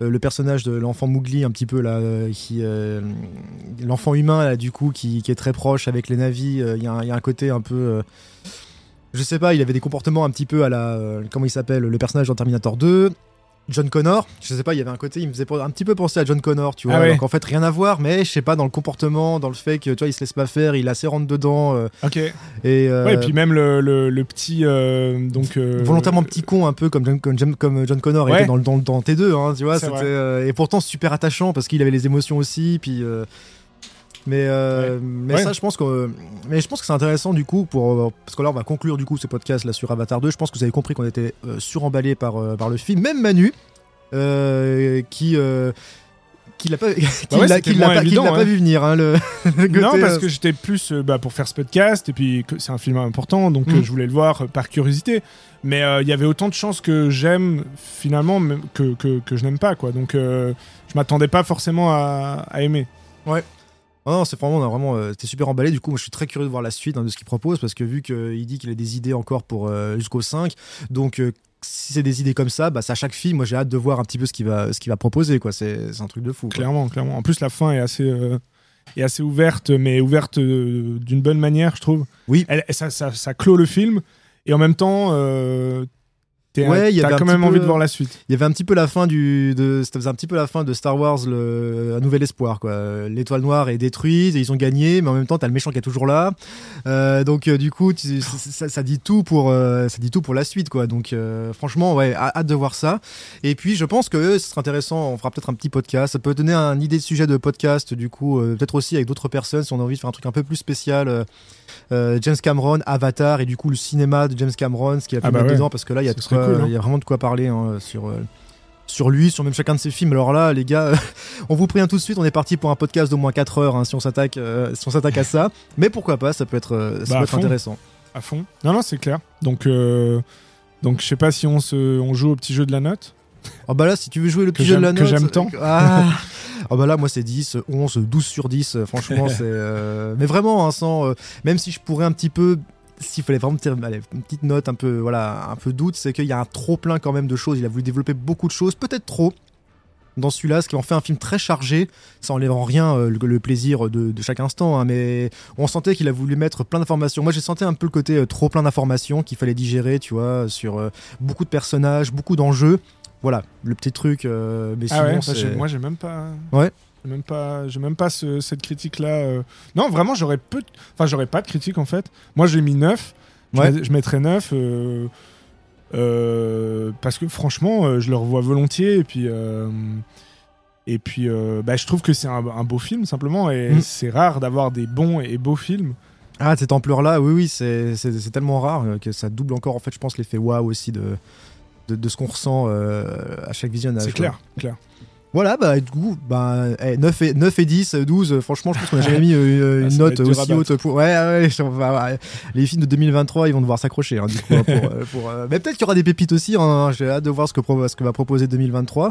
le personnage de l'enfant Mowgli un petit peu là, euh, qui euh, l'enfant humain là du coup qui, qui est très proche avec les navis. euh, Il y, a un- il y a un côté un peu, euh, je sais pas, il avait des comportements un petit peu à la, comment il s'appelle, le personnage dans Terminator 2. John Connor, je sais pas, il y avait un côté, il me faisait un petit peu penser à John Connor, tu vois. Ah ouais. Donc en fait, rien à voir, mais je sais pas, dans le comportement, dans le fait que tu vois, il se laisse pas faire, il a assez rentre dedans. euh, Ok. et, euh, Ouais, et puis même le, le, le petit. euh, donc, volontairement petit con un peu comme John, comme, John- comme John Connor Ouais. était dans, le- dans, dans T2 hein, tu vois et pourtant super attachant parce qu'il avait les émotions aussi puis mais euh, mais Ouais. ça je pense que mais je pense que c'est intéressant du coup pour euh, parce que là on va conclure du coup ce podcast là sur Avatar 2 je pense que vous avez compris qu'on était euh, suremballé par euh, par le film même Manu euh, qui euh, qui l'a pas *laughs* qui Bah ouais, l'a c'était qui l'a moins pas, qui évident, l'a hein. pas vu venir hein, le, *laughs* le Non, parce euh, que j'étais plus euh, bah, pour faire ce podcast, et puis que c'est un film important, donc Mm. euh, je voulais le voir euh, par curiosité. Mais euh, il y avait autant de chances que j'aime, finalement, que, que, que je n'aime pas, quoi. Donc euh, je m'attendais pas forcément à, à aimer. Ah non, c'est vraiment, on a vraiment, euh, t'es super emballé. Du coup, moi, je suis très curieux de voir la suite hein, de ce qu'il propose parce que vu qu'il dit qu'il a des idées encore pour euh, jusqu'au 5, donc euh, si c'est des idées comme ça, bah, c'est à chaque film. Moi, j'ai hâte de voir un petit peu ce qu'il va, ce qu'il va proposer. Quoi, c'est, un truc de fou. quoi. Clairement, clairement. En plus, la fin est assez, euh, est assez ouverte, mais ouverte euh, d'une bonne manière, je trouve. Oui. Elle, ça, ça, ça clôt le film, et en même temps, euh, Ouais, t'as un quand même envie de voir la suite. Il y avait un petit peu la fin du, de, ça faisait un petit peu la fin de Star Wars, le, un nouvel espoir. Quoi. L'étoile noire est détruite, et ils ont gagné, mais en même temps, t'as le méchant qui est toujours là. Euh, donc, euh, du coup, tu- ça, ça- dit tout pour, euh, ça dit tout pour la suite, quoi. Donc, euh, franchement, ouais, hâte de voir ça. Et puis, je pense que ce sera intéressant. On fera peut-être un petit podcast. Ça peut donner une idée de sujet de podcast, du coup, euh, peut-être aussi avec d'autres personnes si on a envie de faire un truc un peu plus spécial. Euh, euh, James Cameron, Avatar et du coup le cinéma de James Cameron, ce qu'il a Ah bah mettre ouais. dedans parce que là il y a, Ce de serait quoi- cool, hein. il y a vraiment de quoi parler hein, sur euh, sur lui, sur même chacun de ses films. Alors là, les gars, *laughs* on vous prévient tout de suite, on est parti pour un podcast d'au moins 4 heures hein, si on s'attaque euh, si on s'attaque à ça. Mais pourquoi pas, ça peut être, euh, ça Bah, peut être fond. intéressant. À fond. Non, non, c'est clair. Donc, euh, donc je sais pas si on, se, on joue au petit jeu de la note. Ah bah là, si tu veux jouer le petit jeu de la j'aime- que note. j'aime tant. Ah, *laughs* Ah bah là, moi c'est 10, 11, 12 sur 10. euh, Franchement, *laughs* c'est. euh, Mais vraiment, hein, sans. euh, Même si je pourrais un petit peu. S'il fallait vraiment tirer allez, une petite note un peu, voilà, un peu doute, c'est qu'il y a un trop plein quand même de choses. Il a voulu développer beaucoup de choses, peut-être trop dans celui-là, ce qui en fait un film très chargé. Ça enlève en rien euh, le, le plaisir de, de chaque instant, hein, mais on sentait qu'il a voulu mettre plein d'informations. Moi, j'ai senti un peu le côté euh, trop plein d'informations qu'il fallait digérer, tu vois, sur euh, beaucoup de personnages, beaucoup d'enjeux. Voilà, le petit truc. mais Ah sinon, ouais, bah, j'ai- moi j'ai même pas. Ouais. J'ai même pas, j'ai même pas ce- cette critique là. Non, vraiment, j'aurais peu. Enfin, j'aurais pas de critique en fait. Moi, j'ai mis 9. Je, Ouais. mets- je mettrais 9. Euh, parce que franchement, euh, je le revois volontiers. Et puis. euh, et puis, euh, bah, je trouve que c'est un, un beau film simplement. Et Mm. c'est rare d'avoir des bons et beaux films. Ah, cette ampleur-là, oui, oui, c'est tellement rare que ça double encore, en fait, je pense, l'effet waouh aussi de, de, de ce qu'on ressent euh, à chaque visionnage. C'est clair, clair. Voilà, bah, du coup, bah, eh, 9, et, 9 et 10, euh, 12, euh, franchement, je pense qu'on a jamais mis euh, une, *laughs* Ah, une note aussi haute pour. Ouais, ouais, ouais, les films de 2023, ils vont devoir s'accrocher, hein, du coup. hein, pour, *laughs* euh, pour, euh, Mais peut-être qu'il y aura des pépites aussi, hein, j'ai hâte de voir ce que, pro- ce que va proposer 2023.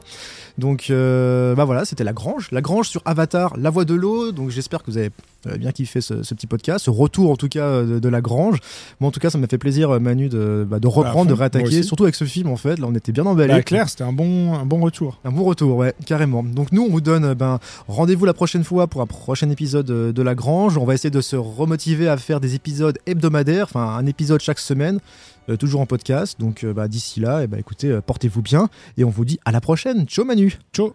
Donc, euh, bah voilà, c'était La Grange. La Grange sur Avatar, La Voix de l'eau. Donc, j'espère que vous avez euh, bien kiffé ce, ce petit podcast, ce retour en tout cas euh, de, de La Grange. Moi, en tout cas, ça m'a fait plaisir, euh, Manu, de, bah, de reprendre, fond, de réattaquer, surtout avec ce film, en fait. Là, on était bien emballés. Bah, clair, c'était un bon, un bon retour. Un bon retour, ouais, Donc nous, on vous donne euh, ben, rendez-vous la prochaine fois pour un prochain épisode de La Grange. On va essayer de se remotiver à faire des épisodes hebdomadaires, enfin un épisode chaque semaine, euh, toujours en podcast. Donc euh, bah, d'ici là, eh ben, écoutez, euh, portez-vous bien et on vous dit à la prochaine. Ciao Manu Ciao.